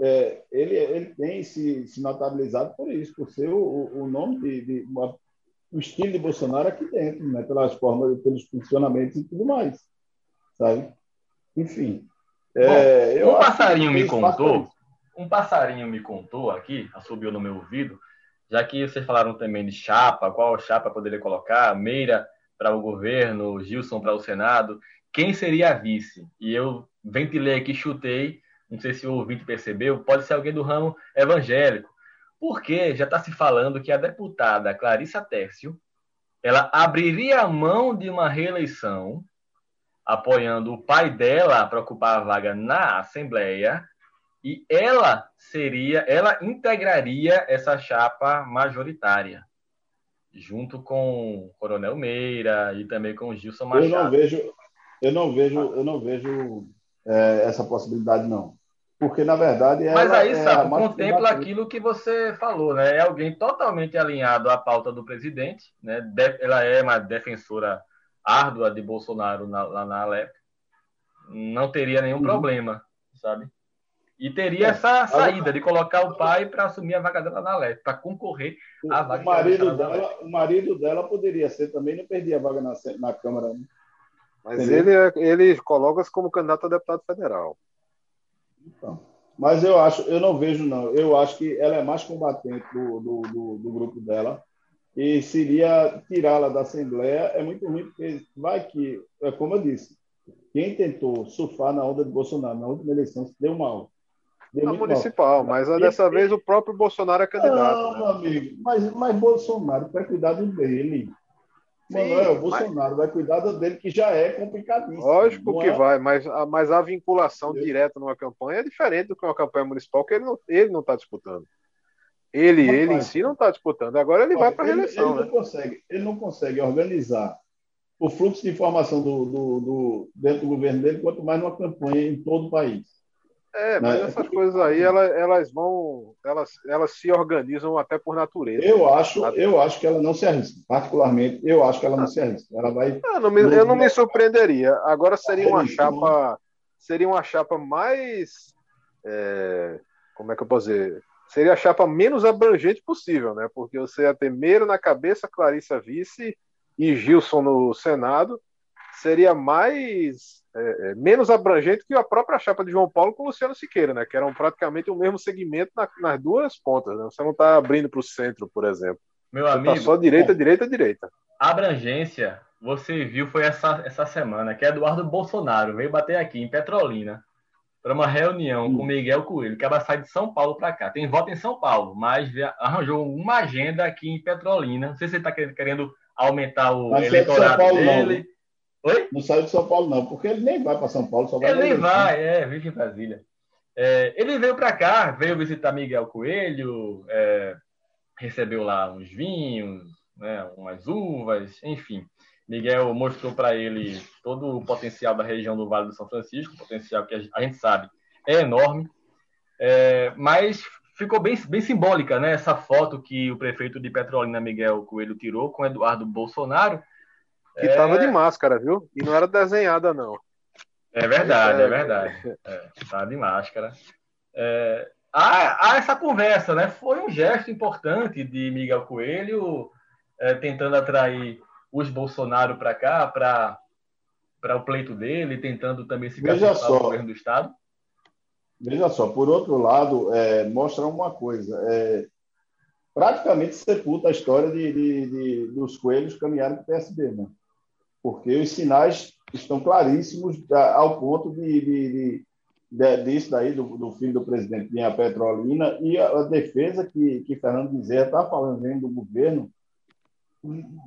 é, ele, ele tem se, se notabilizado por isso, por ser o, o nome de, de uma, o estilo de Bolsonaro aqui dentro, né? pelas formas, pelos funcionamentos e tudo mais, sabe? Enfim. É, Bom, um passarinho me contou, um passarinho me contou aqui, assobiou no meu ouvido, já que vocês falaram também de chapa, qual chapa poderia colocar, Meira para o governo, Gilson para o Senado, quem seria a vice? E eu ventilei aqui, chutei, não sei se o ouvinte percebeu, pode ser alguém do ramo evangélico, porque já está se falando que a deputada Clarissa Tércio, ela abriria a mão de uma reeleição, apoiando o pai dela para ocupar a vaga na Assembleia, e ela seria, ela integraria essa chapa majoritária, junto com o Coronel Meira e também com o Gilson Machado. Eu não vejo, eu não vejo, eu não vejo é, essa possibilidade não, porque na verdade Mas aí, é sabe, contempla aquilo que você falou, né? É alguém totalmente alinhado à pauta do presidente, né? ela é uma defensora árdua de Bolsonaro na, lá na Alep, não teria nenhum uhum. problema, sabe? E teria é. essa saída de colocar o pai para assumir a vaga dela na Leste, para concorrer à vaga o marido dela. O marido dela poderia ser também, não perdia a vaga na, na Câmara. Né? Mas ele, é, ele coloca-se como candidato a deputado federal. Então, mas eu acho, eu não vejo, não. Eu acho que ela é mais combatente do, do, do, do grupo dela. e seria tirá-la da Assembleia é muito ruim, porque vai que, é como eu disse, quem tentou surfar na onda de Bolsonaro na última eleição se deu mal. Deu na municipal, mal. mas dessa vez o próprio Bolsonaro é candidato. Não, né? amigo, mas, mas Bolsonaro vai cuidar dele. Manuel, Bolsonaro mas... vai cuidar dele, que já é complicadíssimo. Lógico que é? vai, mas a, mas a vinculação direta numa campanha é diferente do que uma campanha municipal, que ele não está ele não tá disputando. Ele, Rapaz, ele em si não está disputando. Agora ele vai para a reeleição. Ele, ele, né? não consegue, ele não consegue organizar o fluxo de informação do, do, do, dentro do governo dele, quanto mais numa campanha em todo o país. É, mas né? essas coisas aí, elas, elas vão, elas, elas se organizam até por natureza. Eu acho, eu acho que ela não se arrisca. Particularmente, eu acho que ela não se arrisca. Ela vai. Eu não me, eu não me surpreenderia. Agora seria uma chapa, seria uma chapa mais, é, como é que eu posso dizer? Seria a chapa menos abrangente possível, né? Porque você ia ter Meiro na cabeça, Clarissa vice e Gilson no Senado. Seria mais é, é, menos abrangente que a própria chapa de João Paulo com Luciano Siqueira, né? Que eram praticamente o mesmo segmento na, nas duas pontas. Né? Você não está abrindo para o centro, por exemplo. Meu você tá amigo. Tá só direita, bom, direita, direita. Abrangência, você viu, foi essa, essa semana que Eduardo Bolsonaro veio bater aqui em Petrolina para uma reunião hum. com Miguel Coelho, que sair de São Paulo para cá. Tem voto em São Paulo, mas arranjou uma agenda aqui em Petrolina. Não sei se ele está querendo aumentar o mas eleitorado Paulo, dele. Não. Oi? Não saiu de São Paulo, não, porque ele nem vai para São Paulo, só vai Ele nem vai, é, vive em Brasília. É, ele veio para cá, veio visitar Miguel Coelho, é, recebeu lá uns vinhos, né, umas uvas, enfim. Miguel mostrou para ele todo o potencial da região do Vale do São Francisco, potencial que a gente sabe é enorme, é, mas ficou bem, bem simbólica né, essa foto que o prefeito de Petrolina, Miguel Coelho, tirou com Eduardo Bolsonaro, que é... tava de máscara, viu? E não era desenhada, não. É verdade, é, é verdade. É, tá de máscara. É, há, há, essa conversa, né? Foi um gesto importante de Miguel Coelho é, tentando atrair os Bolsonaro para cá, para para o pleito dele, tentando também se candidatar ao governo do Estado? Veja só, por outro lado, é, mostra uma coisa. É, praticamente sepulta a história de, de, de dos coelhos caminharem para o PSB, né? Porque os sinais estão claríssimos ao ponto de, de, de, disso daí, do, do, filho do presidente a Petrolina, e a, a, defesa que, que Fernando Bezerra está falando do governo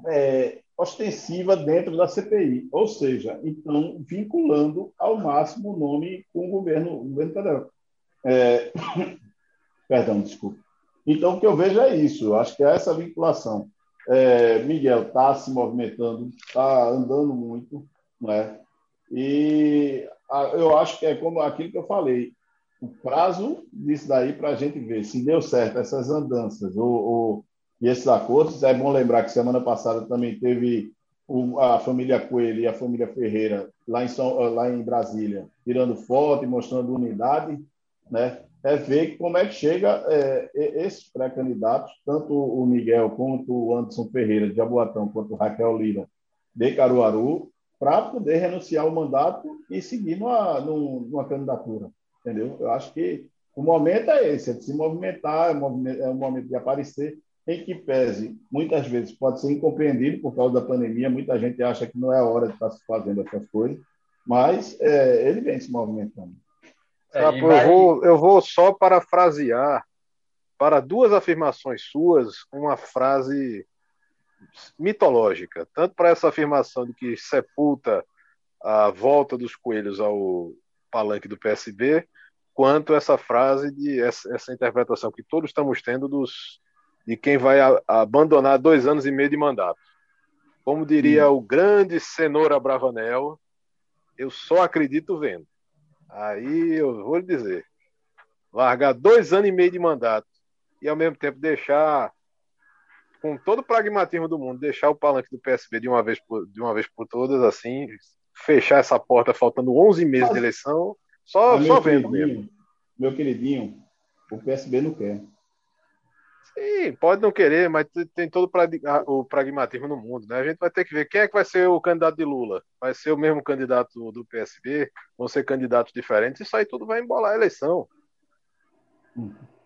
é, ostensiva dentro da CPI, ou seja, então vinculando ao máximo o nome com o governo, o governo federal. É, [COUGHS] perdão, desculpa. Então, o que eu vejo é isso, acho que é essa vinculação. É, Miguel está se movimentando, está andando muito, né? E a, eu acho que é como aquilo que eu falei, o prazo disso daí para a gente ver se deu certo essas andanças ou, ou, e esses acordos. É bom lembrar que semana passada também teve o, a família Coelho e a família Ferreira lá em, São, lá em Brasília, tirando foto e mostrando unidade, né? É ver como é que chega é, esses pré-candidatos, tanto o Miguel quanto o Anderson Ferreira de Jaboatão, quanto o Raquel Lira de Caruaru, para poder renunciar ao mandato e seguir numa, numa candidatura. Entendeu? Eu acho que o momento é esse, é de se movimentar, é momento, é momento de aparecer, em que pese, muitas vezes pode ser incompreendido por causa da pandemia, muita gente acha que não é hora de estar se fazendo essas coisas, mas é, ele vem se movimentando. É, vai... eu, vou, eu vou só parafrasear para duas afirmações suas uma frase mitológica, tanto para essa afirmação de que sepulta a volta dos coelhos ao palanque do PSB, quanto essa frase de essa, essa interpretação que todos estamos tendo dos de quem vai a abandonar dois anos e meio de mandato. Como diria hum. o grande cenoura Bravanel, eu só acredito vendo. Aí eu vou lhe dizer: largar dois anos e meio de mandato e ao mesmo tempo deixar, com todo o pragmatismo do mundo, deixar o palanque do PSB de uma vez por, de uma vez por todas, assim, fechar essa porta faltando 11 meses de eleição, só, só vendo mesmo. Meu queridinho, o PSB não quer. Sim, pode não querer, mas tem todo o pragmatismo no mundo, né? A gente vai ter que ver quem é que vai ser o candidato de Lula. Vai ser o mesmo candidato do PSB? Vão ser candidatos diferentes? Isso aí tudo vai embolar a eleição.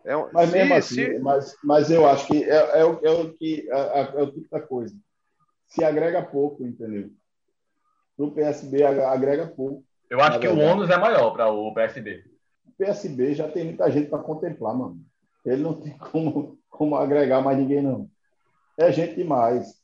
É um, mas mesmo assim, se... mas, mas eu acho que é, é, o, é o que é, é o tipo da coisa. Se agrega pouco, entendeu? No PSB agrega pouco. Eu acho que verdade. o ônus é maior para o PSB. O PSB já tem muita gente para contemplar, mano. Ele não tem como, como agregar mais ninguém, não. É gente demais.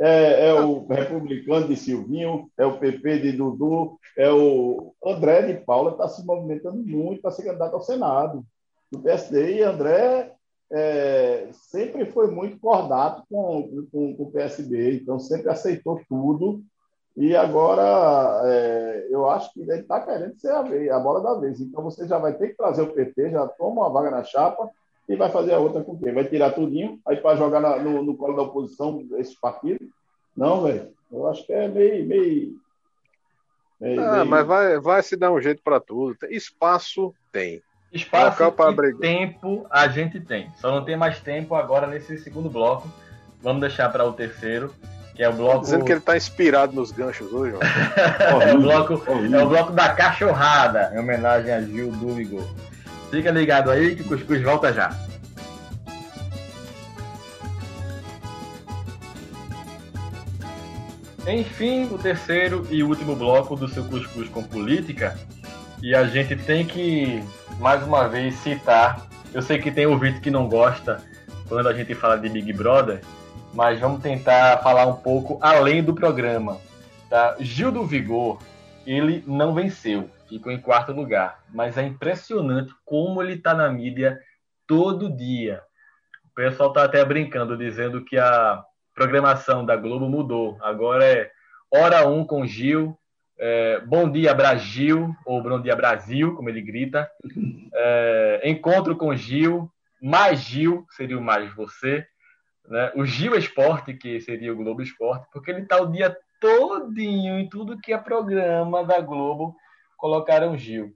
É, é, o republicano de Silvinho, é o PP de Dudu, é o André de Paula está se movimentando muito para ser candidato ao Senado do PSD. E André é, sempre foi muito cordato com, com, com, o PSB, então sempre aceitou tudo. E agora é, eu acho que ele está querendo ser a, a bola da vez. Então você já vai ter que trazer o PT, já toma uma vaga na chapa e vai fazer a outra com quem? Vai tirar tudinho, aí para jogar na, no, no, colo da oposição esses partidos? Não, velho. Eu acho que é meio. meio, meio ah, meio... mas vai, vai se dar um jeito para tudo. Espaço tem. Espaço e tempo a gente tem. Só não tem mais tempo agora nesse segundo bloco. Vamos deixar para o terceiro, que é o bloco. Dizendo que ele está inspirado nos ganchos hoje, [LAUGHS] é, o bloco, é o bloco da cachorrada, em homenagem a Gil Duvigo. Fica ligado aí que o Cuscuz volta já. Enfim, o terceiro e último bloco do seu Cuscuz com Política. E a gente tem que, mais uma vez, citar. Eu sei que tem ouvinte que não gosta quando a gente fala de Big Brother, mas vamos tentar falar um pouco além do programa. Tá? Gil do Vigor, ele não venceu ficou em quarto lugar. Mas é impressionante como ele está na mídia todo dia. O pessoal está até brincando, dizendo que a programação da Globo mudou. Agora é Hora 1 um com Gil, é, Bom Dia Brasil, ou Bom Dia Brasil, como ele grita, é, Encontro com Gil, Mais Gil, seria o Mais Você, né? o Gil Esporte, que seria o Globo Esporte, porque ele está o dia todinho em tudo que é programa da Globo colocaram Gil.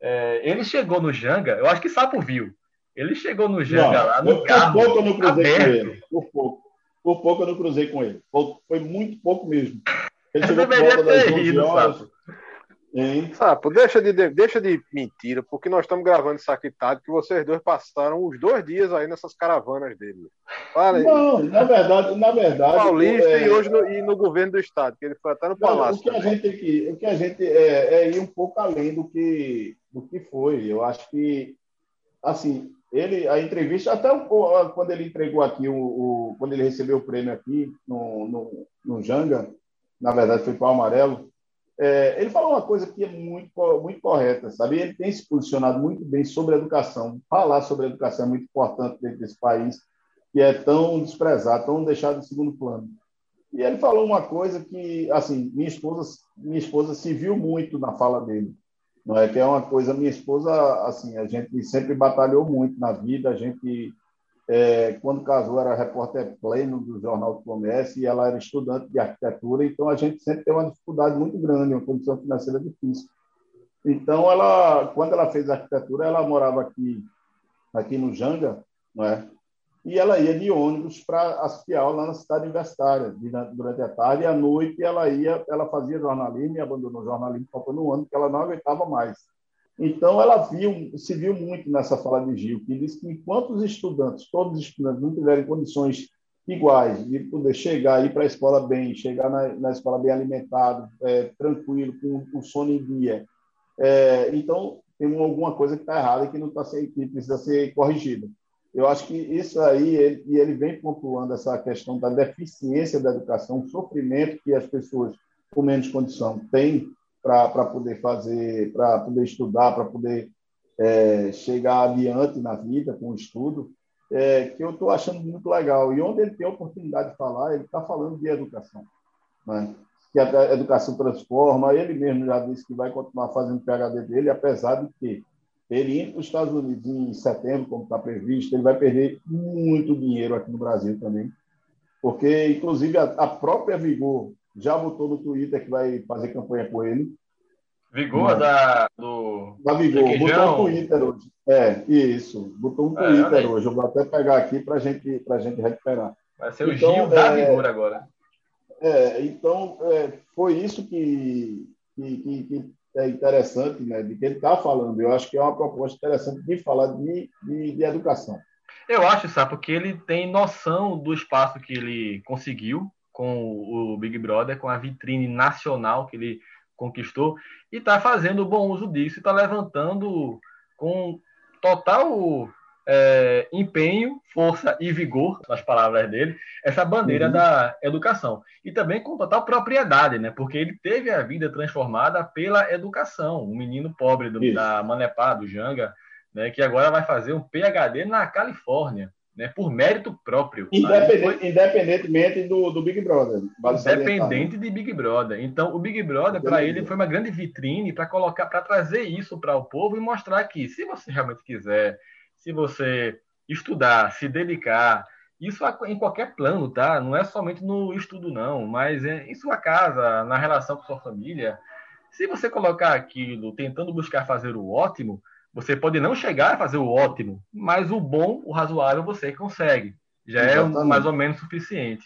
É, ele chegou no Janga, eu acho que Sapo viu. Ele chegou no Janga não, lá no por, carro. Por pouco eu não cruzei aberto. com ele. Por pouco. Por pouco eu não cruzei com ele. Foi muito pouco mesmo. Ele chegou por volta das 11 horas. Sapo. Hein? Sapo, deixa de, deixa de mentira, porque nós estamos gravando isso aqui tarde, que vocês dois passaram os dois dias aí nessas caravanas dele. Fala aí. Não, na verdade, na verdade. Paulista é... e hoje no, e no governo do estado, que ele foi até no palácio. o que a gente aqui, o que a gente é, é, ir um pouco além do que do que foi. Eu acho que assim, ele a entrevista até o, quando ele entregou aqui o, o, quando ele recebeu o prêmio aqui no, no, no Janga, na verdade foi para o Amarelo é, ele falou uma coisa que é muito, muito correta, sabe? Ele tem se posicionado muito bem sobre a educação. Falar sobre a educação é muito importante dentro desse país, que é tão desprezado, tão deixado em segundo plano. E ele falou uma coisa que, assim, minha esposa, minha esposa se viu muito na fala dele. Não é que é uma coisa, minha esposa, assim, a gente sempre batalhou muito na vida, a gente é, quando casou, era repórter pleno do Jornal do Comércio e ela era estudante de arquitetura, então a gente sempre tem uma dificuldade muito grande, uma condição financeira difícil. Então, ela, quando ela fez arquitetura, ela morava aqui, aqui no Janga, não é? e ela ia de ônibus para assistir lá na cidade universitária, durante a tarde, e à noite ela ia, ela fazia jornalismo e abandonou o jornalismo faltando um ano, porque ela não aguentava mais. Então, ela viu, se viu muito nessa fala de Gil, que disse que enquanto os estudantes, todos os estudantes, não tiverem condições iguais de poder chegar, ir para a escola bem, chegar na, na escola bem alimentado, é, tranquilo, com, com sono em dia, é, então tem alguma coisa que está errada e que não está que precisa ser corrigida. Eu acho que isso aí, ele, e ele vem pontuando essa questão da deficiência da educação, o sofrimento que as pessoas com menos condição têm para poder fazer, para poder estudar, para poder é, chegar adiante na vida com o estudo, é, que eu estou achando muito legal. E onde ele tem a oportunidade de falar, ele está falando de educação. Né? Que a educação transforma. Ele mesmo já disse que vai continuar fazendo o PHD dele, apesar de que ele indo para os Estados Unidos em setembro, como está previsto, ele vai perder muito dinheiro aqui no Brasil também. Porque, inclusive, a própria Vigor já botou no Twitter que vai fazer campanha com ele. Vigor Mas, da, do. Da Vigor, botou no Twitter hoje. É, isso. Botou no é, Twitter é, hoje. Eu vou até pegar aqui para gente, a gente recuperar. Vai ser o então, Gil da é, Vigor agora. É, então, é, foi isso que, que, que, que é interessante né, de que ele está falando. Eu acho que é uma proposta interessante de falar de, de, de educação. Eu acho, sabe, porque ele tem noção do espaço que ele conseguiu com o Big Brother, com a vitrine nacional que ele conquistou, e está fazendo bom uso disso, está levantando com total é, empenho, força e vigor, nas palavras dele, essa bandeira uhum. da educação. E também com total propriedade, né? porque ele teve a vida transformada pela educação. Um menino pobre do, da Manepá, do Janga, né? que agora vai fazer um PhD na Califórnia. Né, por mérito próprio. Independente, foi... Independentemente do, do Big Brother. Independente de Big Brother. Então, o Big Brother, para ele, foi uma grande vitrine para colocar, para trazer isso para o povo e mostrar que, se você realmente quiser se você estudar, se dedicar, isso em qualquer plano, tá? Não é somente no estudo, não, mas em sua casa, na relação com sua família. Se você colocar aquilo tentando buscar fazer o ótimo, você pode não chegar a fazer o ótimo, mas o bom, o razoável, você consegue. Já é Exatamente. é mais ou menos suficiente.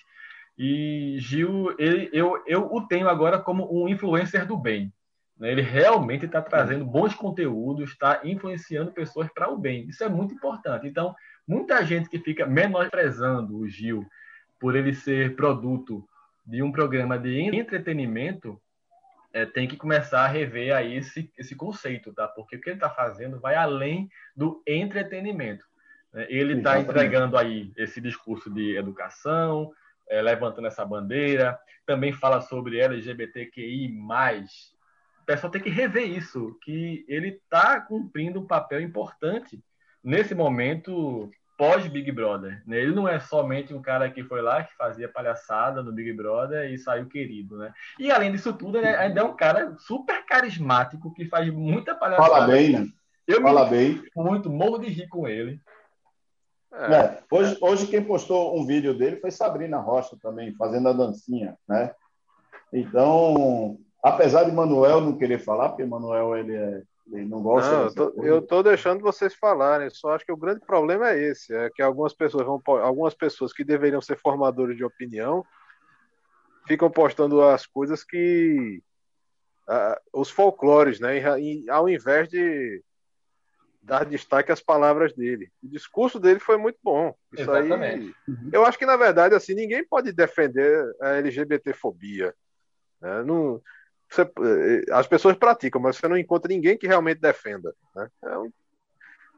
E Gil, ele, eu, eu o tenho agora como um influencer do bem. Né? Ele realmente está trazendo bons conteúdos, está influenciando pessoas para o bem. Isso é muito importante. Então, muita gente que fica menosprezando o Gil por ele ser produto de um programa de entretenimento, é, tem que começar a rever aí esse, esse conceito, tá? Porque o que ele está fazendo vai além do entretenimento. Né? Ele está entregando aí esse discurso de educação, é, levantando essa bandeira, também fala sobre LGBTQI+, pessoal tem que rever isso, que ele está cumprindo um papel importante nesse momento pós Big Brother. Né? Ele não é somente um cara que foi lá que fazia palhaçada no Big Brother e saiu querido, né? E além disso tudo, ele ainda é um cara super carismático que faz muita palhaçada. Fala bem, né? Eu Fala bem. Muito, morro de rir com ele. É. É, hoje, hoje quem postou um vídeo dele foi Sabrina Rocha também, fazendo a dancinha, né? Então, Apesar de Manuel não querer falar, porque Manuel ele, é, ele não gosta. Não, eu, tô, eu tô deixando vocês falarem. Só acho que o grande problema é esse, é que algumas pessoas vão, algumas pessoas que deveriam ser formadores de opinião ficam postando as coisas que uh, os folclores, né? E, ao invés de dar destaque às palavras dele. O discurso dele foi muito bom. Isso Exatamente. aí, eu acho que na verdade assim ninguém pode defender a LGBTfobia. Né? Não, você, eh, as pessoas praticam, mas você não encontra ninguém que realmente defenda. Né? É um,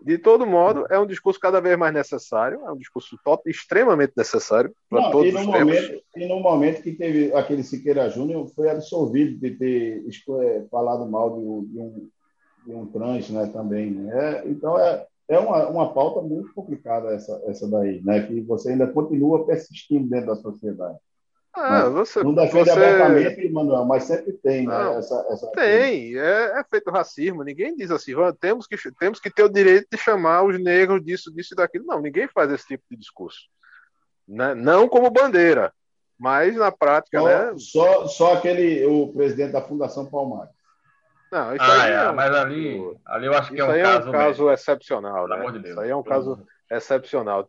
de todo modo, é um discurso cada vez mais necessário, é um discurso top, extremamente necessário para todos e no os momento, tempos. E no momento que teve aquele Siqueira Júnior, foi absolvido de ter é, falado mal de um, de um, de um trans né, também. Né? É, então, é, é uma, uma pauta muito complicada essa, essa daí, né? que você ainda continua persistindo dentro da sociedade. Ah, você, não defende você... abertamente, Manuel, mas sempre tem, né? Não, essa, essa... Tem, é, é, feito racismo. Ninguém diz assim, temos que, temos que ter o direito de chamar os negros disso, disso e daquilo. Não, ninguém faz esse tipo de discurso. Né? Não como bandeira, mas na prática, só, né? Só, só aquele, o presidente da Fundação Palmares. Não, isso ah, aí é, mas ali, ali eu acho que é um, é um caso, excepcional, né? De isso aí é um caso excepcional.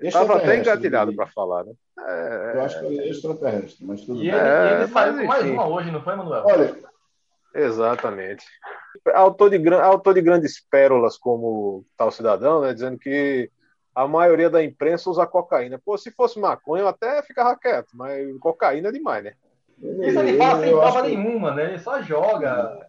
Estava até engatilhado para falar, né? É... Eu acho que ele é extraterrestre, mas tudo e bem. Ele, é, ele saiu com mais uma hoje, não foi, Manuel? Olha. Exatamente. Autor de, autor de grandes pérolas como tal cidadão, né? Dizendo que a maioria da imprensa usa cocaína. Pô, se fosse maconha, eu até ficava quieto, mas cocaína é demais, né? Isso ele fala sem prova nenhuma, né? Ele só joga.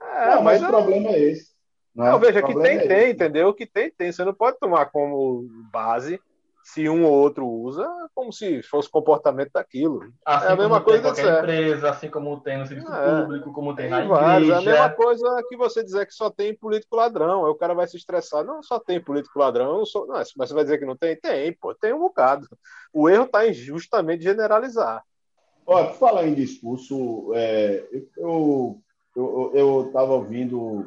É, não, mas, mas o problema é esse. Não, não veja, que tem, é tem, entendeu? Que tem, tem. Você não pode tomar como base se um ou outro usa, como se fosse o comportamento daquilo. Assim é a mesma coisa tem qualquer empresa, assim como tem no serviço é, público, como tem, tem na vários. igreja. É a mesma coisa que você dizer que só tem político ladrão, aí o cara vai se estressar. Não, só tem político ladrão, só... não, mas você vai dizer que não tem? Tem, pô, tem um bocado. O erro está em justamente generalizar. Olha, falar em discurso, é, eu eu estava ouvindo o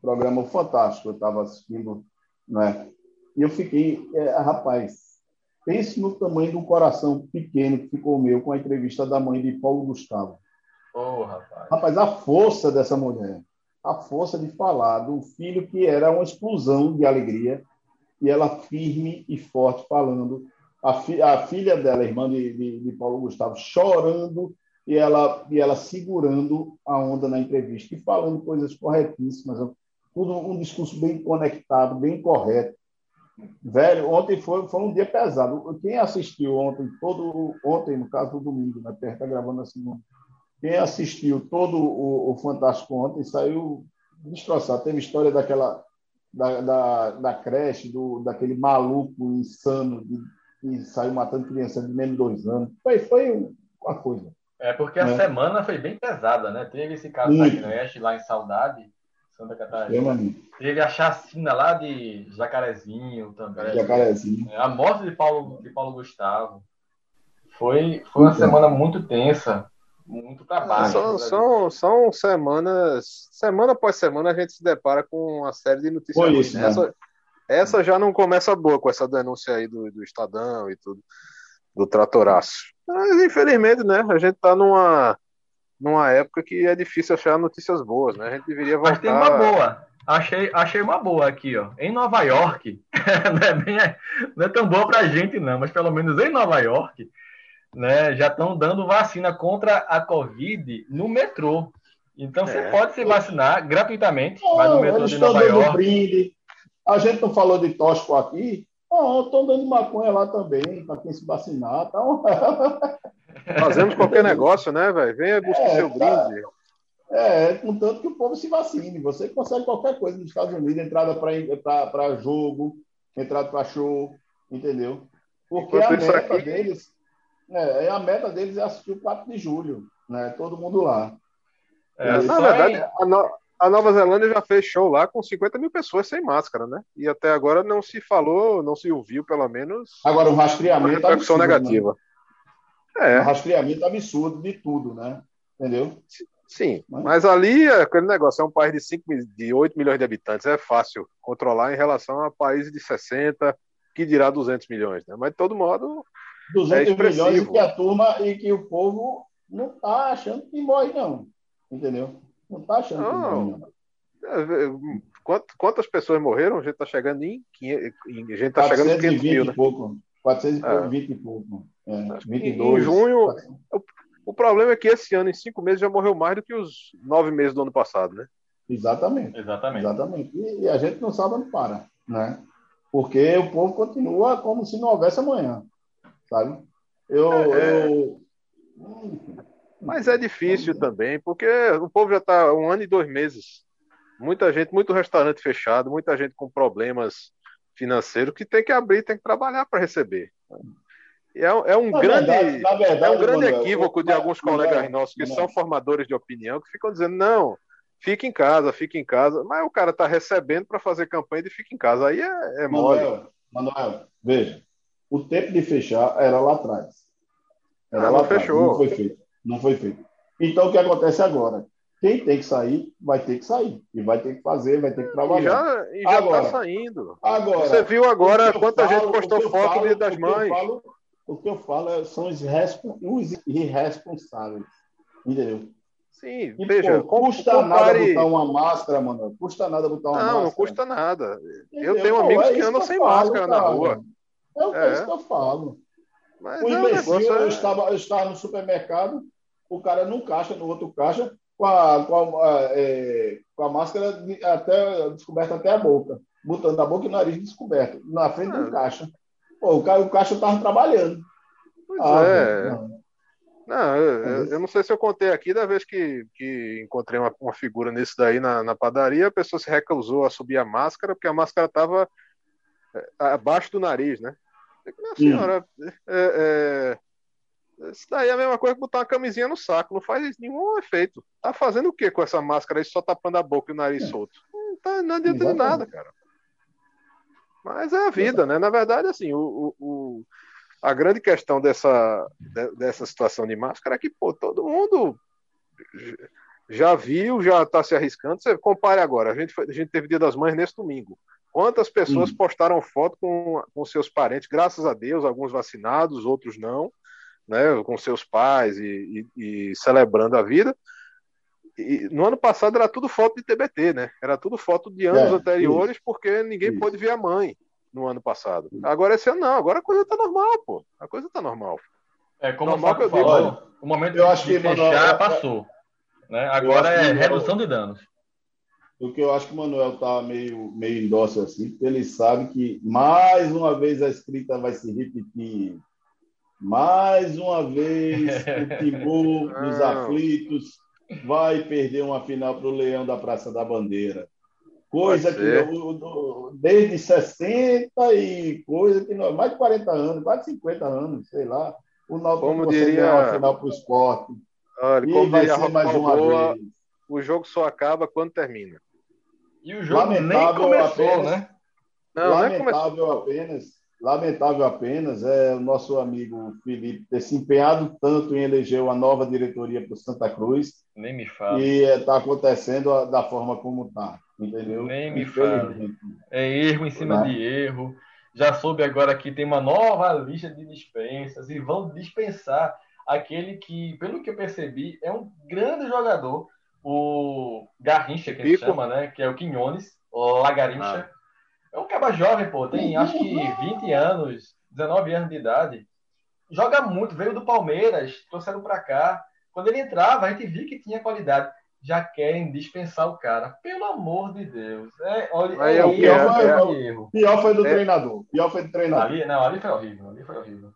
programa Fantástico, eu estava assistindo, né? E eu fiquei, é, rapaz, pense no tamanho do coração pequeno que ficou meu com a entrevista da mãe de Paulo Gustavo. Oh, rapaz. rapaz, a força dessa mulher, a força de falar do filho que era uma explosão de alegria, e ela firme e forte falando. A, fi, a filha dela, irmã de, de, de Paulo Gustavo, chorando e ela, e ela segurando a onda na entrevista e falando coisas corretíssimas, tudo um discurso bem conectado, bem correto. Velho, ontem foi, foi um dia pesado. Quem assistiu ontem, todo ontem, no caso do domingo, né, perto está gravando a segunda, quem assistiu todo o, o Fantástico ontem saiu destroçado. Teve história daquela da, da, da creche, do, daquele maluco insano que saiu matando criança de menos de dois anos. Foi, foi uma coisa. É porque a é. semana foi bem pesada, né? Teve esse caso Muito. da creche lá em Saudade, Santa Catarina. Teve a chacina lá de Jacarezinho também. Jacarezinho. É, a morte de Paulo, de Paulo Gustavo. Foi, foi uma semana muito tensa muito trabalho. São, são, são, semanas, semana após semana a gente se depara com uma série de notícias. Foi isso, né? essa, essa já não começa boa com essa denúncia aí do, do Estadão e tudo, do tratoraço. Mas infelizmente, né, a gente está numa, numa época que é difícil achar notícias boas, né? A gente deveria voltar... Mas tem uma boa. Achei, achei uma boa aqui, ó. Em Nova York, [LAUGHS] não, é bem, não é tão boa pra gente, não, mas pelo menos em Nova York, né, já estão dando vacina contra a Covid no metrô. Então você é. pode se vacinar gratuitamente. vai no metrô de Nova York. Brinde. A gente não falou de tóxico aqui. Oh, estão dando maconha lá também, para quem se vacinar. Então... [LAUGHS] Fazemos qualquer negócio, né, velho? Venha buscar é, seu tá. brinde. É, contanto que o povo se vacine. Você consegue qualquer coisa nos Estados Unidos, entrada para jogo, entrada para show, entendeu? Porque Enquanto a meta aqui... deles é, a meta deles é assistir o 4 de julho, né? Todo mundo lá. É, na verdade, a, no, a, Nova Zelândia já fez show lá com 50 mil pessoas sem máscara, né? E até agora não se falou, não se ouviu, pelo menos. Agora, um rastreamento. Uma absurdo, negativa. Né? É. Um rastreamento absurdo de tudo, né? Entendeu? Sim, mas, mas ali aquele negócio é um país de, 5, de 8 milhões de habitantes, é fácil controlar em relação a países de 60, que dirá 200 milhões, né? Mas de todo modo, 200 é milhões que a turma e que o povo não está achando que morre, não. Entendeu? Não está achando não. que morre, não. É, quantas pessoas morreram? A gente está chegando em, a gente tá chegando em 500 mil, né? e pouco. 420 é. e pouco. É, 22. Em junho, o, o problema é que esse ano, em cinco meses, já morreu mais do que os nove meses do ano passado, né? Exatamente. Exatamente. Exatamente. E, e a gente não sabe onde para, né? Porque o povo continua como se não houvesse amanhã sabe? Eu, é, é, eu... Mas é difícil também, porque o povo já está um ano e dois meses. Muita gente, muito restaurante fechado, muita gente com problemas financeiros que tem que abrir, tem que trabalhar para receber. É, é, um na grande, verdade, verdade, é um grande equívoco de alguns colegas nossos que são formadores de opinião que ficam dizendo não, fica em casa, fica em casa, mas o cara está recebendo para fazer campanha de fica em casa, aí é, é mole. Manuel, Manuel, veja, o tempo de fechar era lá atrás. Era ah, lá atrás. Fechou. Não foi feito. Não foi feito. Então, o que acontece agora? Quem tem que sair, vai ter que sair. E vai ter que fazer, vai ter que trabalhar. E já está saindo. Agora, Você viu agora quanta falo, gente postou foto falo, das mães? Falo, o que eu falo é, são os, irresponsáveis. Entendeu? Sim, e, veja, pô, custa compare... nada botar uma máscara, mano. Custa nada botar uma não, máscara. Não, não custa nada. Eu tenho amigos é que andam sem falo, máscara cara. na rua. É o é. que eu falo. Mas o imbecil, eu, é... estava, eu estava no supermercado, o cara num caixa, no outro caixa, com a, com a, é, com a máscara de, até, descoberta até a boca, botando a boca e o nariz descoberto, na frente do ah. caixa. Pô, o, cara, o caixa estava trabalhando. Pois ah, é. Não. Não, eu, eu, não sei se eu contei aqui da vez que, que encontrei uma, uma figura nisso daí na, na padaria, a pessoa se recusou a subir a máscara, porque a máscara estava é, abaixo do nariz, né? Minha senhora, é, é, isso daí é a mesma coisa que botar uma camisinha no saco, não faz nenhum efeito. Tá fazendo o que com essa máscara aí só tapando a boca e o nariz é. solto? Não, tá, não adianta de nada, cara. Mas é a vida, né? Na verdade, assim, o, o, a grande questão dessa, dessa situação de máscara é que, pô, todo mundo já viu, já está se arriscando. Você compare agora, a gente, foi, a gente teve Dia das Mães nesse domingo. Quantas pessoas hum. postaram foto com, com seus parentes, graças a Deus, alguns vacinados, outros não, né, com seus pais e, e, e celebrando a vida. E, no ano passado era tudo foto de TBT, né? Era tudo foto de anos é, anteriores, isso. porque ninguém isso. pôde ver a mãe no ano passado. Agora esse ano não, agora a coisa tá normal, pô. A coisa tá normal. É, como Normal o Fábio falou, olha, o momento eu de, acho que fechar Manuel, passou. Né? Agora é redução de danos. O que eu acho que o Manuel tá meio, meio endosso assim, porque ele sabe que mais uma vez a escrita vai se repetir. Mais uma vez [LAUGHS] o Timor dos aflitos vai perder uma final para o Leão da Praça da Bandeira. Coisa que eu, desde 60 e coisa que nós, mais de 40 anos, quase 50 anos, sei lá, o Náutico como diria uma final para o esporte. Olha, e como vai ser mais uma boa, vez. O jogo só acaba quando termina. E o jogo lamentável nem começou, apenas, né? Não, lamentável apenas Lamentável apenas é o nosso amigo Felipe ter se empenhado tanto em eleger uma nova diretoria para o Santa Cruz. Nem me fala. E está acontecendo da forma como está, entendeu? Nem me fala. É erro em cima de erro. Já soube agora que tem uma nova lista de dispensas e vão dispensar aquele que, pelo que eu percebi, é um grande jogador, o Garrincha, que ele chama, né? Que é o Quinones, Lagarincha. Ah é um cara jovem, pô, tem acho que 20 anos, 19 anos de idade. Joga muito, veio do Palmeiras, trouxeram para cá. Quando ele entrava, a gente viu que tinha qualidade. Já querem dispensar o cara. Pelo amor de Deus. É, olha, é, é, o pior, foi, é, erro. pior foi do é. treinador. Pior foi do treinador. Ali, não, ali foi horrível. Ali foi horrível.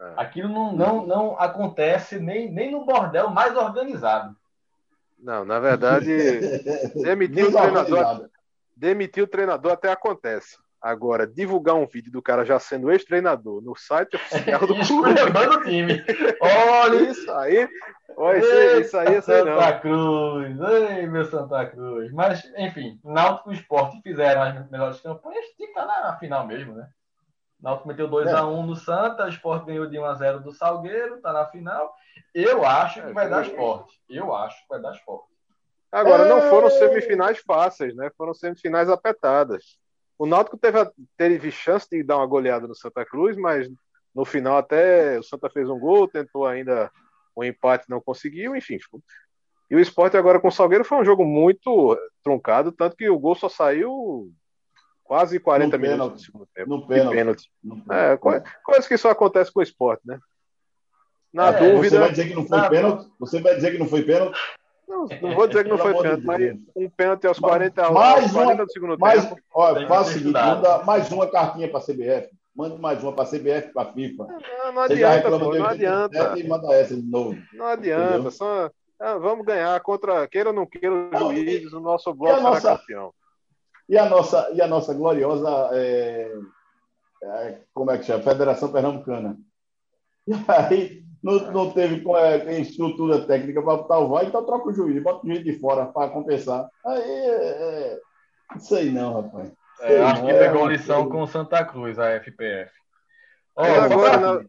É. Aquilo não, não, não acontece nem, nem no bordel mais organizado. Não, na verdade, [LAUGHS] demitiu o treinador. Demitir o treinador até acontece. Agora, divulgar um vídeo do cara já sendo ex-treinador no site oficial do [LAUGHS] clube. o time. Olha isso aí. Olha, isso, isso aí, isso aí Santa Cruz. Ei, meu Santa Cruz. Mas, enfim, Náutico e Esporte fizeram as melhores campanhas. Tinha que estar na final mesmo, né? Náutico meteu 2x1 é. Um no Santa, o Esporte ganhou de 1x0 do Salgueiro, tá na final. Eu acho que é, vai dar esporte. Eu acho que vai dar esporte. Agora, não foram semifinais fáceis, né? Foram semifinais apertadas. O Náutico teve, teve chance de dar uma goleada no Santa Cruz, mas no final até o Santa fez um gol, tentou ainda um empate, não conseguiu, enfim. E o esporte agora com o Salgueiro foi um jogo muito truncado, tanto que o gol só saiu quase 40 no minutos pênalti, no segundo tempo. No pênalti. pênalti. No É, coisa que só acontece com o esporte, né? Na é, dúvida. Você vai dizer que não foi pênalti? Você vai dizer que não foi pênalti? Não, não vou dizer que não foi pênalti, mas um pênalti aos 40, mais aos 40 uma, do segundo mais, tempo. Olha, faz o seguinte, manda mais uma cartinha para a CBF. Mande mais uma para a CBF, para a FIFA. Não, não adianta, pô, não adianta. E manda essa de novo. Não adianta, só, ah, vamos ganhar contra, queira ou não queira, os juízes, o nosso bloco será nossa, campeão. E a nossa, e a nossa gloriosa, é, é, como é que chama? Federação Pernambucana. [LAUGHS] E aí, não, não teve é, estrutura técnica para botar o VAR, então troca o juiz, bota o juiz de fora para compensar. Aí é, é, Isso aí não, rapaz. É, acho que pegou é, lição com o Santa Cruz, a FPF. Oh, agora,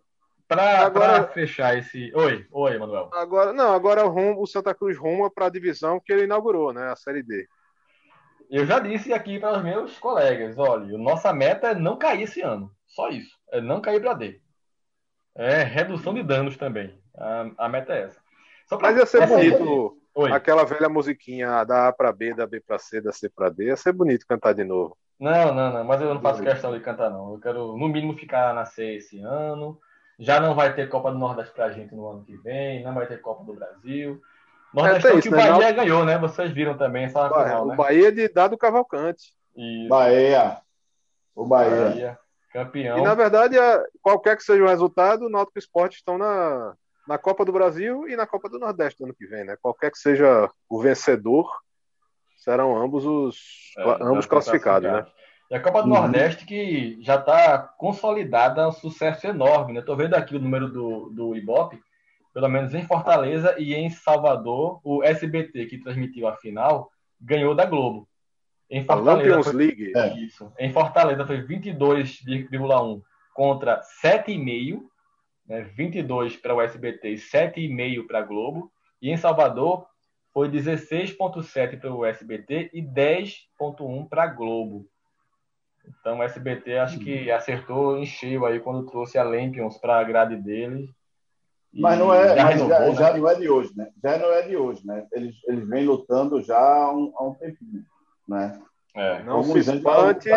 para fechar esse. Oi, oi, Manuel. Agora, não, agora o, o Santa Cruz ruma para a divisão que ele inaugurou, né? A Série D. Eu já disse aqui para os meus colegas: olha, nossa meta é não cair esse ano. Só isso. É não cair para D. É redução de danos também. A, a meta é essa. Só pra... Mas ia ser bonito Oi. aquela velha musiquinha da A para B, da B para C, da C para D. Ia ser bonito cantar de novo. Não, não, não. Mas eu não faço questão de cantar, não. Eu quero, no mínimo, ficar na C esse ano. Já não vai ter Copa do Nordeste pra gente no ano que vem. Não vai ter Copa do Brasil. Nordeste é, é que o né? Bahia não... ganhou, né? Vocês viram também essa final, O né? Bahia de Dado Cavalcante. Isso. Bahia. O Bahia. Bahia. Campeão. E na verdade, qualquer que seja o resultado, o Náutico Esporte estão na, na Copa do Brasil e na Copa do Nordeste do ano que vem, né? Qualquer que seja o vencedor, serão ambos os é, ambos classificados, né? E a Copa do uhum. Nordeste que já está consolidada, um sucesso enorme, né? Tô vendo aqui o número do, do Ibope, pelo menos em Fortaleza e em Salvador, o SBT que transmitiu a final ganhou da Globo. Em Fortaleza, foi, League. É. Isso. Em Fortaleza foi 22,1 contra 7,5, né, 22 para o SBT e 7,5 para a Globo. E em Salvador foi 16,7 para o SBT e 10,1 para a Globo. Então o SBT acho que uhum. acertou em cheio aí quando trouxe a Lampions para a grade dele. Mas não é, já, renovou, já, né? já, não é de hoje, né? Já não é de hoje, né? Eles, eles vêm lutando já há um, há um tempinho. Né? É, não se espante.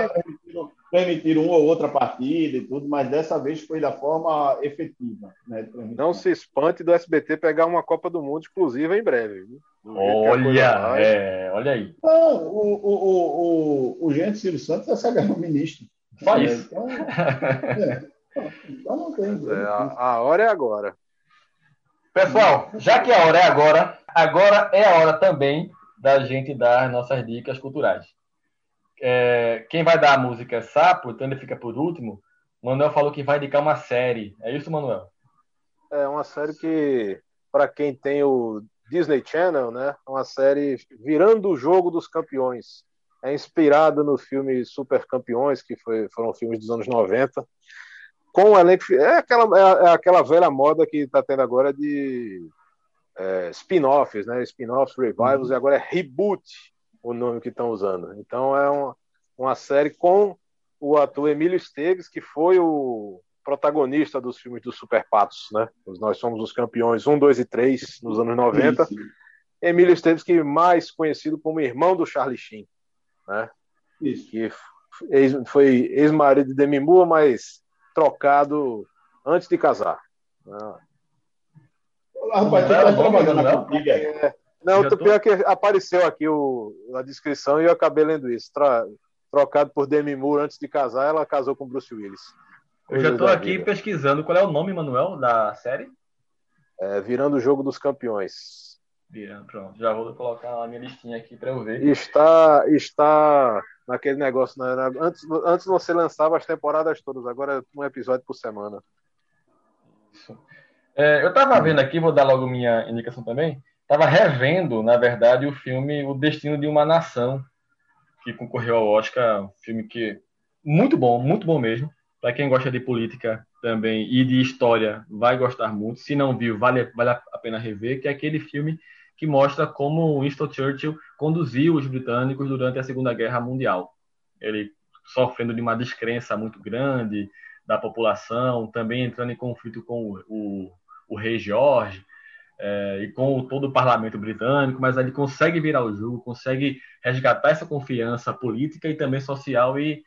permitiram uma ou outra partida e tudo, mas dessa vez foi da forma efetiva. Né, Não se espante do SBT pegar uma Copa do Mundo exclusiva em breve. Olha, é, olha aí. Não, o, o, o, o, o gente Silvio Santos é sagrado ministro. Só é, isso. Então, é, então não tem. É, a, a hora é agora. Pessoal, já que a hora é agora, agora é a hora também da gente dar nossas dicas culturais. É, quem vai dar a música é Sapo, então ele fica por último. Manuel falou que vai indicar uma série. É isso, Manuel? É uma série que, para quem tem o Disney Channel, né, é uma série virando o jogo dos campeões. É inspirada no filme Super Campeões, que foi, foram filmes dos anos 90 com o elenco. É aquela, é, é aquela velha moda que está tendo agora de é, spin-offs, né? Spin-offs, revivals, uhum. e agora é reboot o nome que estão usando. Então é uma, uma série com o ator Emílio Esteves, que foi o protagonista dos filmes dos Super Patos, né? Nós somos os campeões 1, 2 e 3 nos anos 90. Isso. Emílio Esteves, que é mais conhecido como irmão do Charlie Sheen, né? Isso. Que foi ex-marido de Demi Moore, mas trocado antes de casar. Ah. Rapaz, tu tá trabalhando na Copiga. É, não, o pior que apareceu aqui o, a descrição e eu acabei lendo isso. Tra, trocado por Demi Moore antes de casar, ela casou com Bruce Willis. Eu já estou aqui vida. pesquisando qual é o nome, Manuel, da série. É, Virando o Jogo dos Campeões. Virando, pronto. Já vou colocar a minha listinha aqui para eu ver. Está, está naquele negócio. Né? Antes, antes você lançava as temporadas todas, agora é um episódio por semana. Isso. É, eu estava vendo aqui, vou dar logo minha indicação também. Estava revendo, na verdade, o filme O Destino de uma Nação, que concorreu ao Oscar. Um filme que muito bom, muito bom mesmo. Para quem gosta de política também e de história, vai gostar muito. Se não viu, vale, vale a pena rever, que é aquele filme que mostra como Winston Churchill conduziu os britânicos durante a Segunda Guerra Mundial. Ele sofrendo de uma descrença muito grande da população, também entrando em conflito com o, o, o rei George é, e com todo o parlamento britânico, mas ele consegue virar o jogo, consegue resgatar essa confiança política e também social e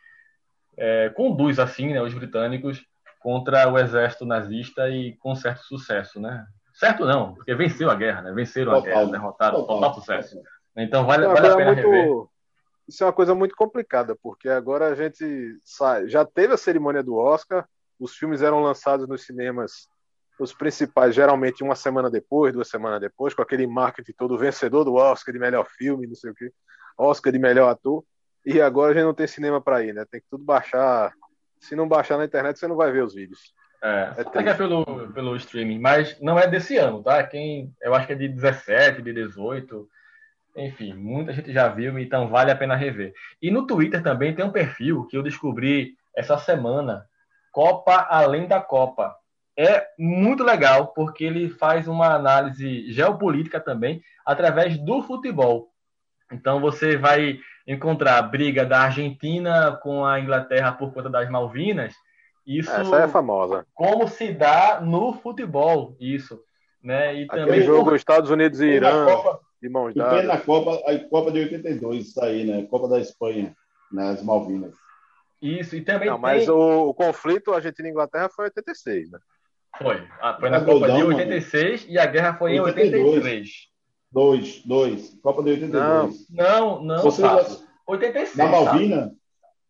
é, conduz assim né, os britânicos contra o exército nazista e com certo sucesso, né? Certo não, porque venceu a guerra, né? Venceram total, a guerra, derrotaram, total, total sucesso. Então vale, vale a pena muito, rever. Isso é uma coisa muito complicada, porque agora a gente sai, já teve a cerimônia do Oscar, os filmes eram lançados nos cinemas, os principais, geralmente uma semana depois, duas semanas depois, com aquele marketing todo vencedor do Oscar de melhor filme, não sei o quê, Oscar de melhor ator, e agora a gente não tem cinema para ir, né? Tem que tudo baixar. Se não baixar na internet, você não vai ver os vídeos. É, é, é pelo, pelo streaming, mas não é desse ano, tá? Quem, eu acho que é de 17, de 18. Enfim, muita gente já viu, então vale a pena rever. E no Twitter também tem um perfil que eu descobri essa semana, Copa Além da Copa. É muito legal porque ele faz uma análise geopolítica também através do futebol. Então você vai encontrar a briga da Argentina com a Inglaterra por conta das Malvinas isso Essa é famosa. Como se dá no futebol, isso. Né? E Aquele também jogo Estados Unidos e Irã, Copa, de mãos dadas. na Copa, a Copa de 82, isso aí, né? Copa da Espanha, nas Malvinas. Isso, e também Não, tem... mas o, o conflito Argentina e Inglaterra foi em 86, né? Foi. Ah, foi na Copa de 86 mano. e a guerra foi 82. em 83. Dois, dois. Copa de 82. Não, não, não. Você 86. Na Malvina?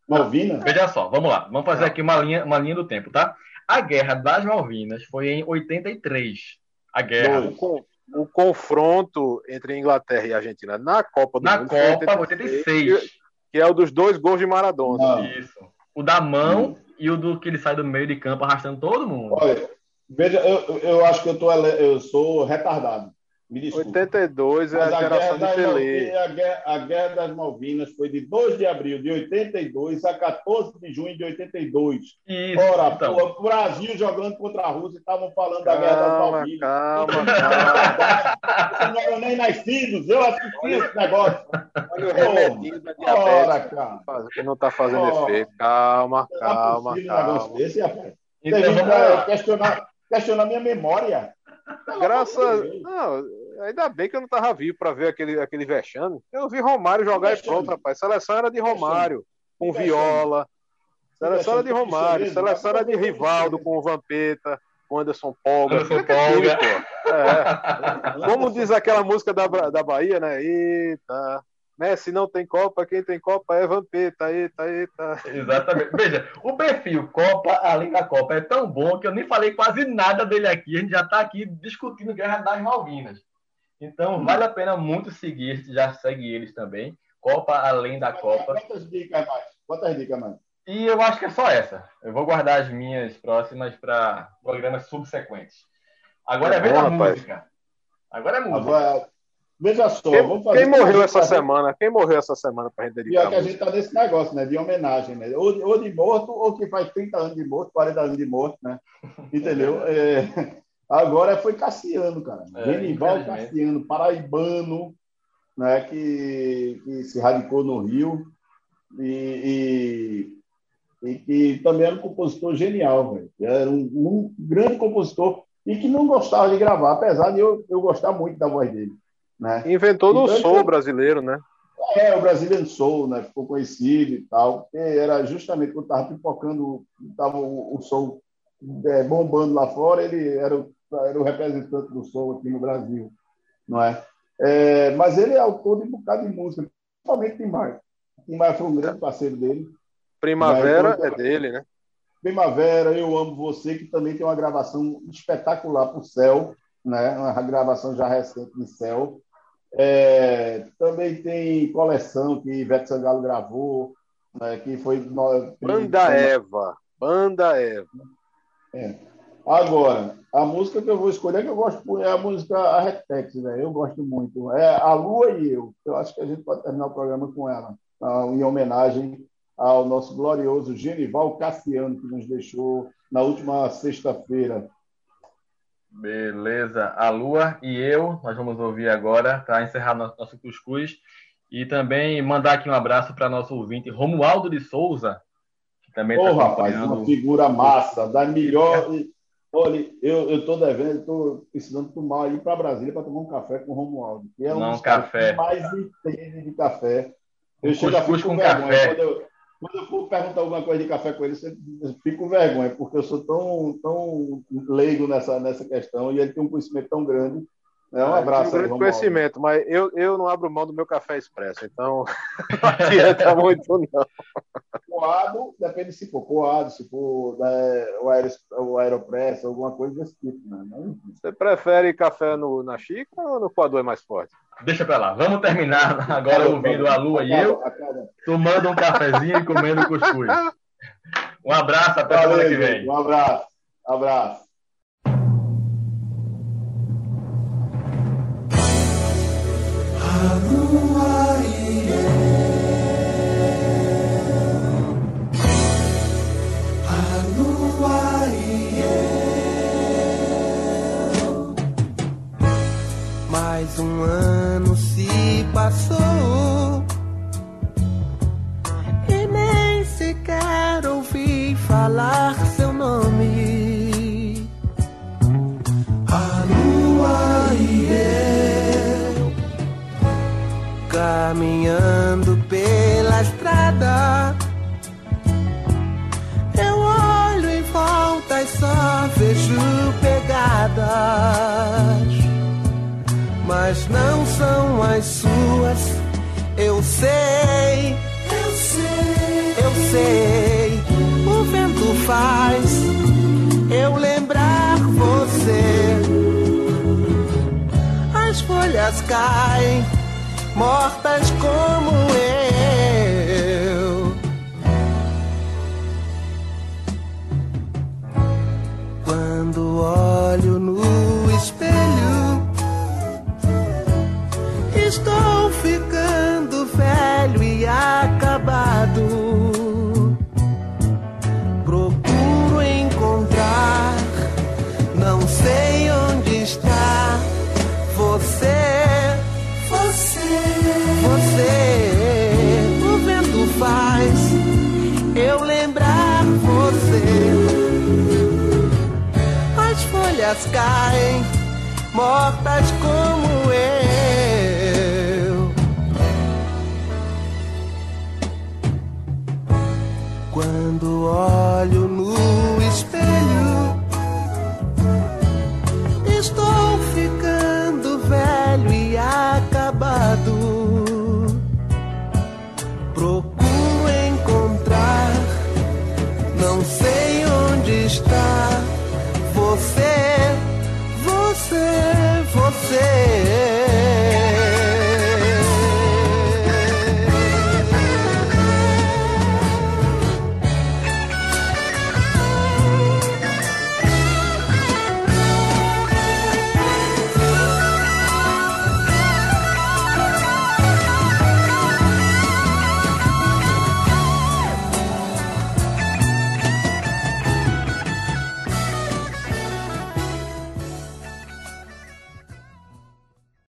Malvina? Veja só, vamos lá. Vamos fazer aqui uma linha, uma linha do tempo, tá? A Guerra das Malvinas foi em 83. A guerra. O, o confronto entre Inglaterra e Argentina na Copa do na Mundo. Na Copa 86. 86. Que é o dos dois gols de Maradona. Não. Isso. O da mão hum. e o do que ele sai do meio de campo arrastando todo mundo. Olha, veja, eu, eu acho que eu, tô, eu sou retardado. Me desculpa. 82 é a, a geração de Pelé. A guerra, a guerra, das Malvinas foi de 2 de abril de 82 a 14 de junho de 82. Isso, Ora, então. pô, o Brasil jogando contra a Rússia, estavam falando calma, da guerra das Malvinas. Calma, calma. Vocês não eram nem nascidos, eu assisti esse negócio. Olha o remedinho da diabetes. Ora, Que não está fazendo oh, efeito. Calma, calma, é calma. Desse, rapaz. Então, vamos questionar, questionar minha memória. Graças. Não, ainda bem que eu não estava vivo para ver aquele, aquele vexame. Eu vi Romário jogar e pronto, rapaz. Seleção era de Romário, com Viola, Seleção era de Romário, seleção era de Rivaldo com o Vampeta, com o Anderson Polga. Anderson Polga. É. Como diz aquela música da, da Bahia, né? Eita, Messi não tem Copa, quem tem Copa é Vampeta, eita, eita. Exatamente. Veja, o perfil Copa além da Copa é tão bom que eu nem falei quase nada dele aqui. A gente já está aqui discutindo Guerra das Malvinas. Então, hum. vale a pena muito seguir, já segue eles também. Copa além da Copa. Quantas dicas mais? Quantas dicas mais? E eu acho que é só essa. Eu vou guardar as minhas próximas para programas subsequentes. Agora é, é vez da música. Agora é música. Agora, Veja só, quem, vamos fazer. Quem morreu essa semana? Quem morreu essa semana para a gente dedicar? Pior que a gente está nesse negócio, né? De homenagem, né? Ou, ou, de morto, ou que faz 30 anos de morto, 40 anos de morto, né? [LAUGHS] Entendeu? É, agora foi Cassiano, cara. É, Genival Cassiano, paraibano, né? Que, que se radicou no Rio e, e, e que também era um compositor genial, velho. Era um, um grande compositor e que não gostava de gravar, apesar de eu, eu gostar muito da voz dele. Né? Inventou no então, soul brasileiro, né? É, o Brazilian Soul, né? Ficou conhecido e tal. Era justamente quando estava pipocando, estava o, o soul é, bombando lá fora, ele era o, era o representante do soul aqui no Brasil, não é? é mas ele é autor de um bocado de música, principalmente Tim Maia. Tim Maia foi um grande parceiro dele. Primavera né? é dele, né? Primavera, Eu Amo Você, que também tem uma gravação espetacular para o Céu, né? uma gravação já recente no Céu. É, também tem coleção que Ivete Sangalo gravou, né, que foi. Banda Eva. Banda Eva. É. Agora, a música que eu vou escolher, que eu gosto, é a música Arretex, né? Eu gosto muito. É A Lua e Eu. Eu acho que a gente pode terminar o programa com ela, tá? em homenagem ao nosso glorioso Genival Cassiano, que nos deixou na última sexta-feira. Beleza. A Lua e eu, nós vamos ouvir agora para encerrar nosso cuscuz. E também mandar aqui um abraço para nosso ouvinte Romualdo de Souza, que também Ô, tá rapaz, uma figura massa, da melhor. Olha, eu estou devendo, estou precisando tomar ir para Brasília para tomar um café com o Romualdo. Que é um Não, café. mais entende de café. Eu chego a com café. Quando eu, quando eu for perguntar alguma coisa de café com ele, eu fico com vergonha, porque eu sou tão, tão leigo nessa, nessa questão e ele tem um conhecimento tão grande. É um abraço. Um grande conhecimento, mas eu, eu não abro mão do meu café expresso, então [LAUGHS] não adianta [LAUGHS] muito, não. Coado, depende se for coado, se for né, o, aero, o aeropress, alguma coisa desse tipo. Né? Você prefere café no, na xícara ou no coador é mais forte? Deixa pra lá. Vamos terminar [LAUGHS] agora ouvindo a Lua e eu, tomando um cafezinho e comendo cuscuz. Um abraço, até a semana que vem. Um abraço. Um abraço. Mais um ano se passou e nem sequer ouvi falar seu nome. A lua e eu caminhando pela estrada. Eu olho em volta e só vejo pegadas mas não são as suas. Eu sei, eu sei, eu sei. O vento faz eu lembrar você. As folhas caem, mortas como eu. Quando olho caem, mortas como eu. Quando olho no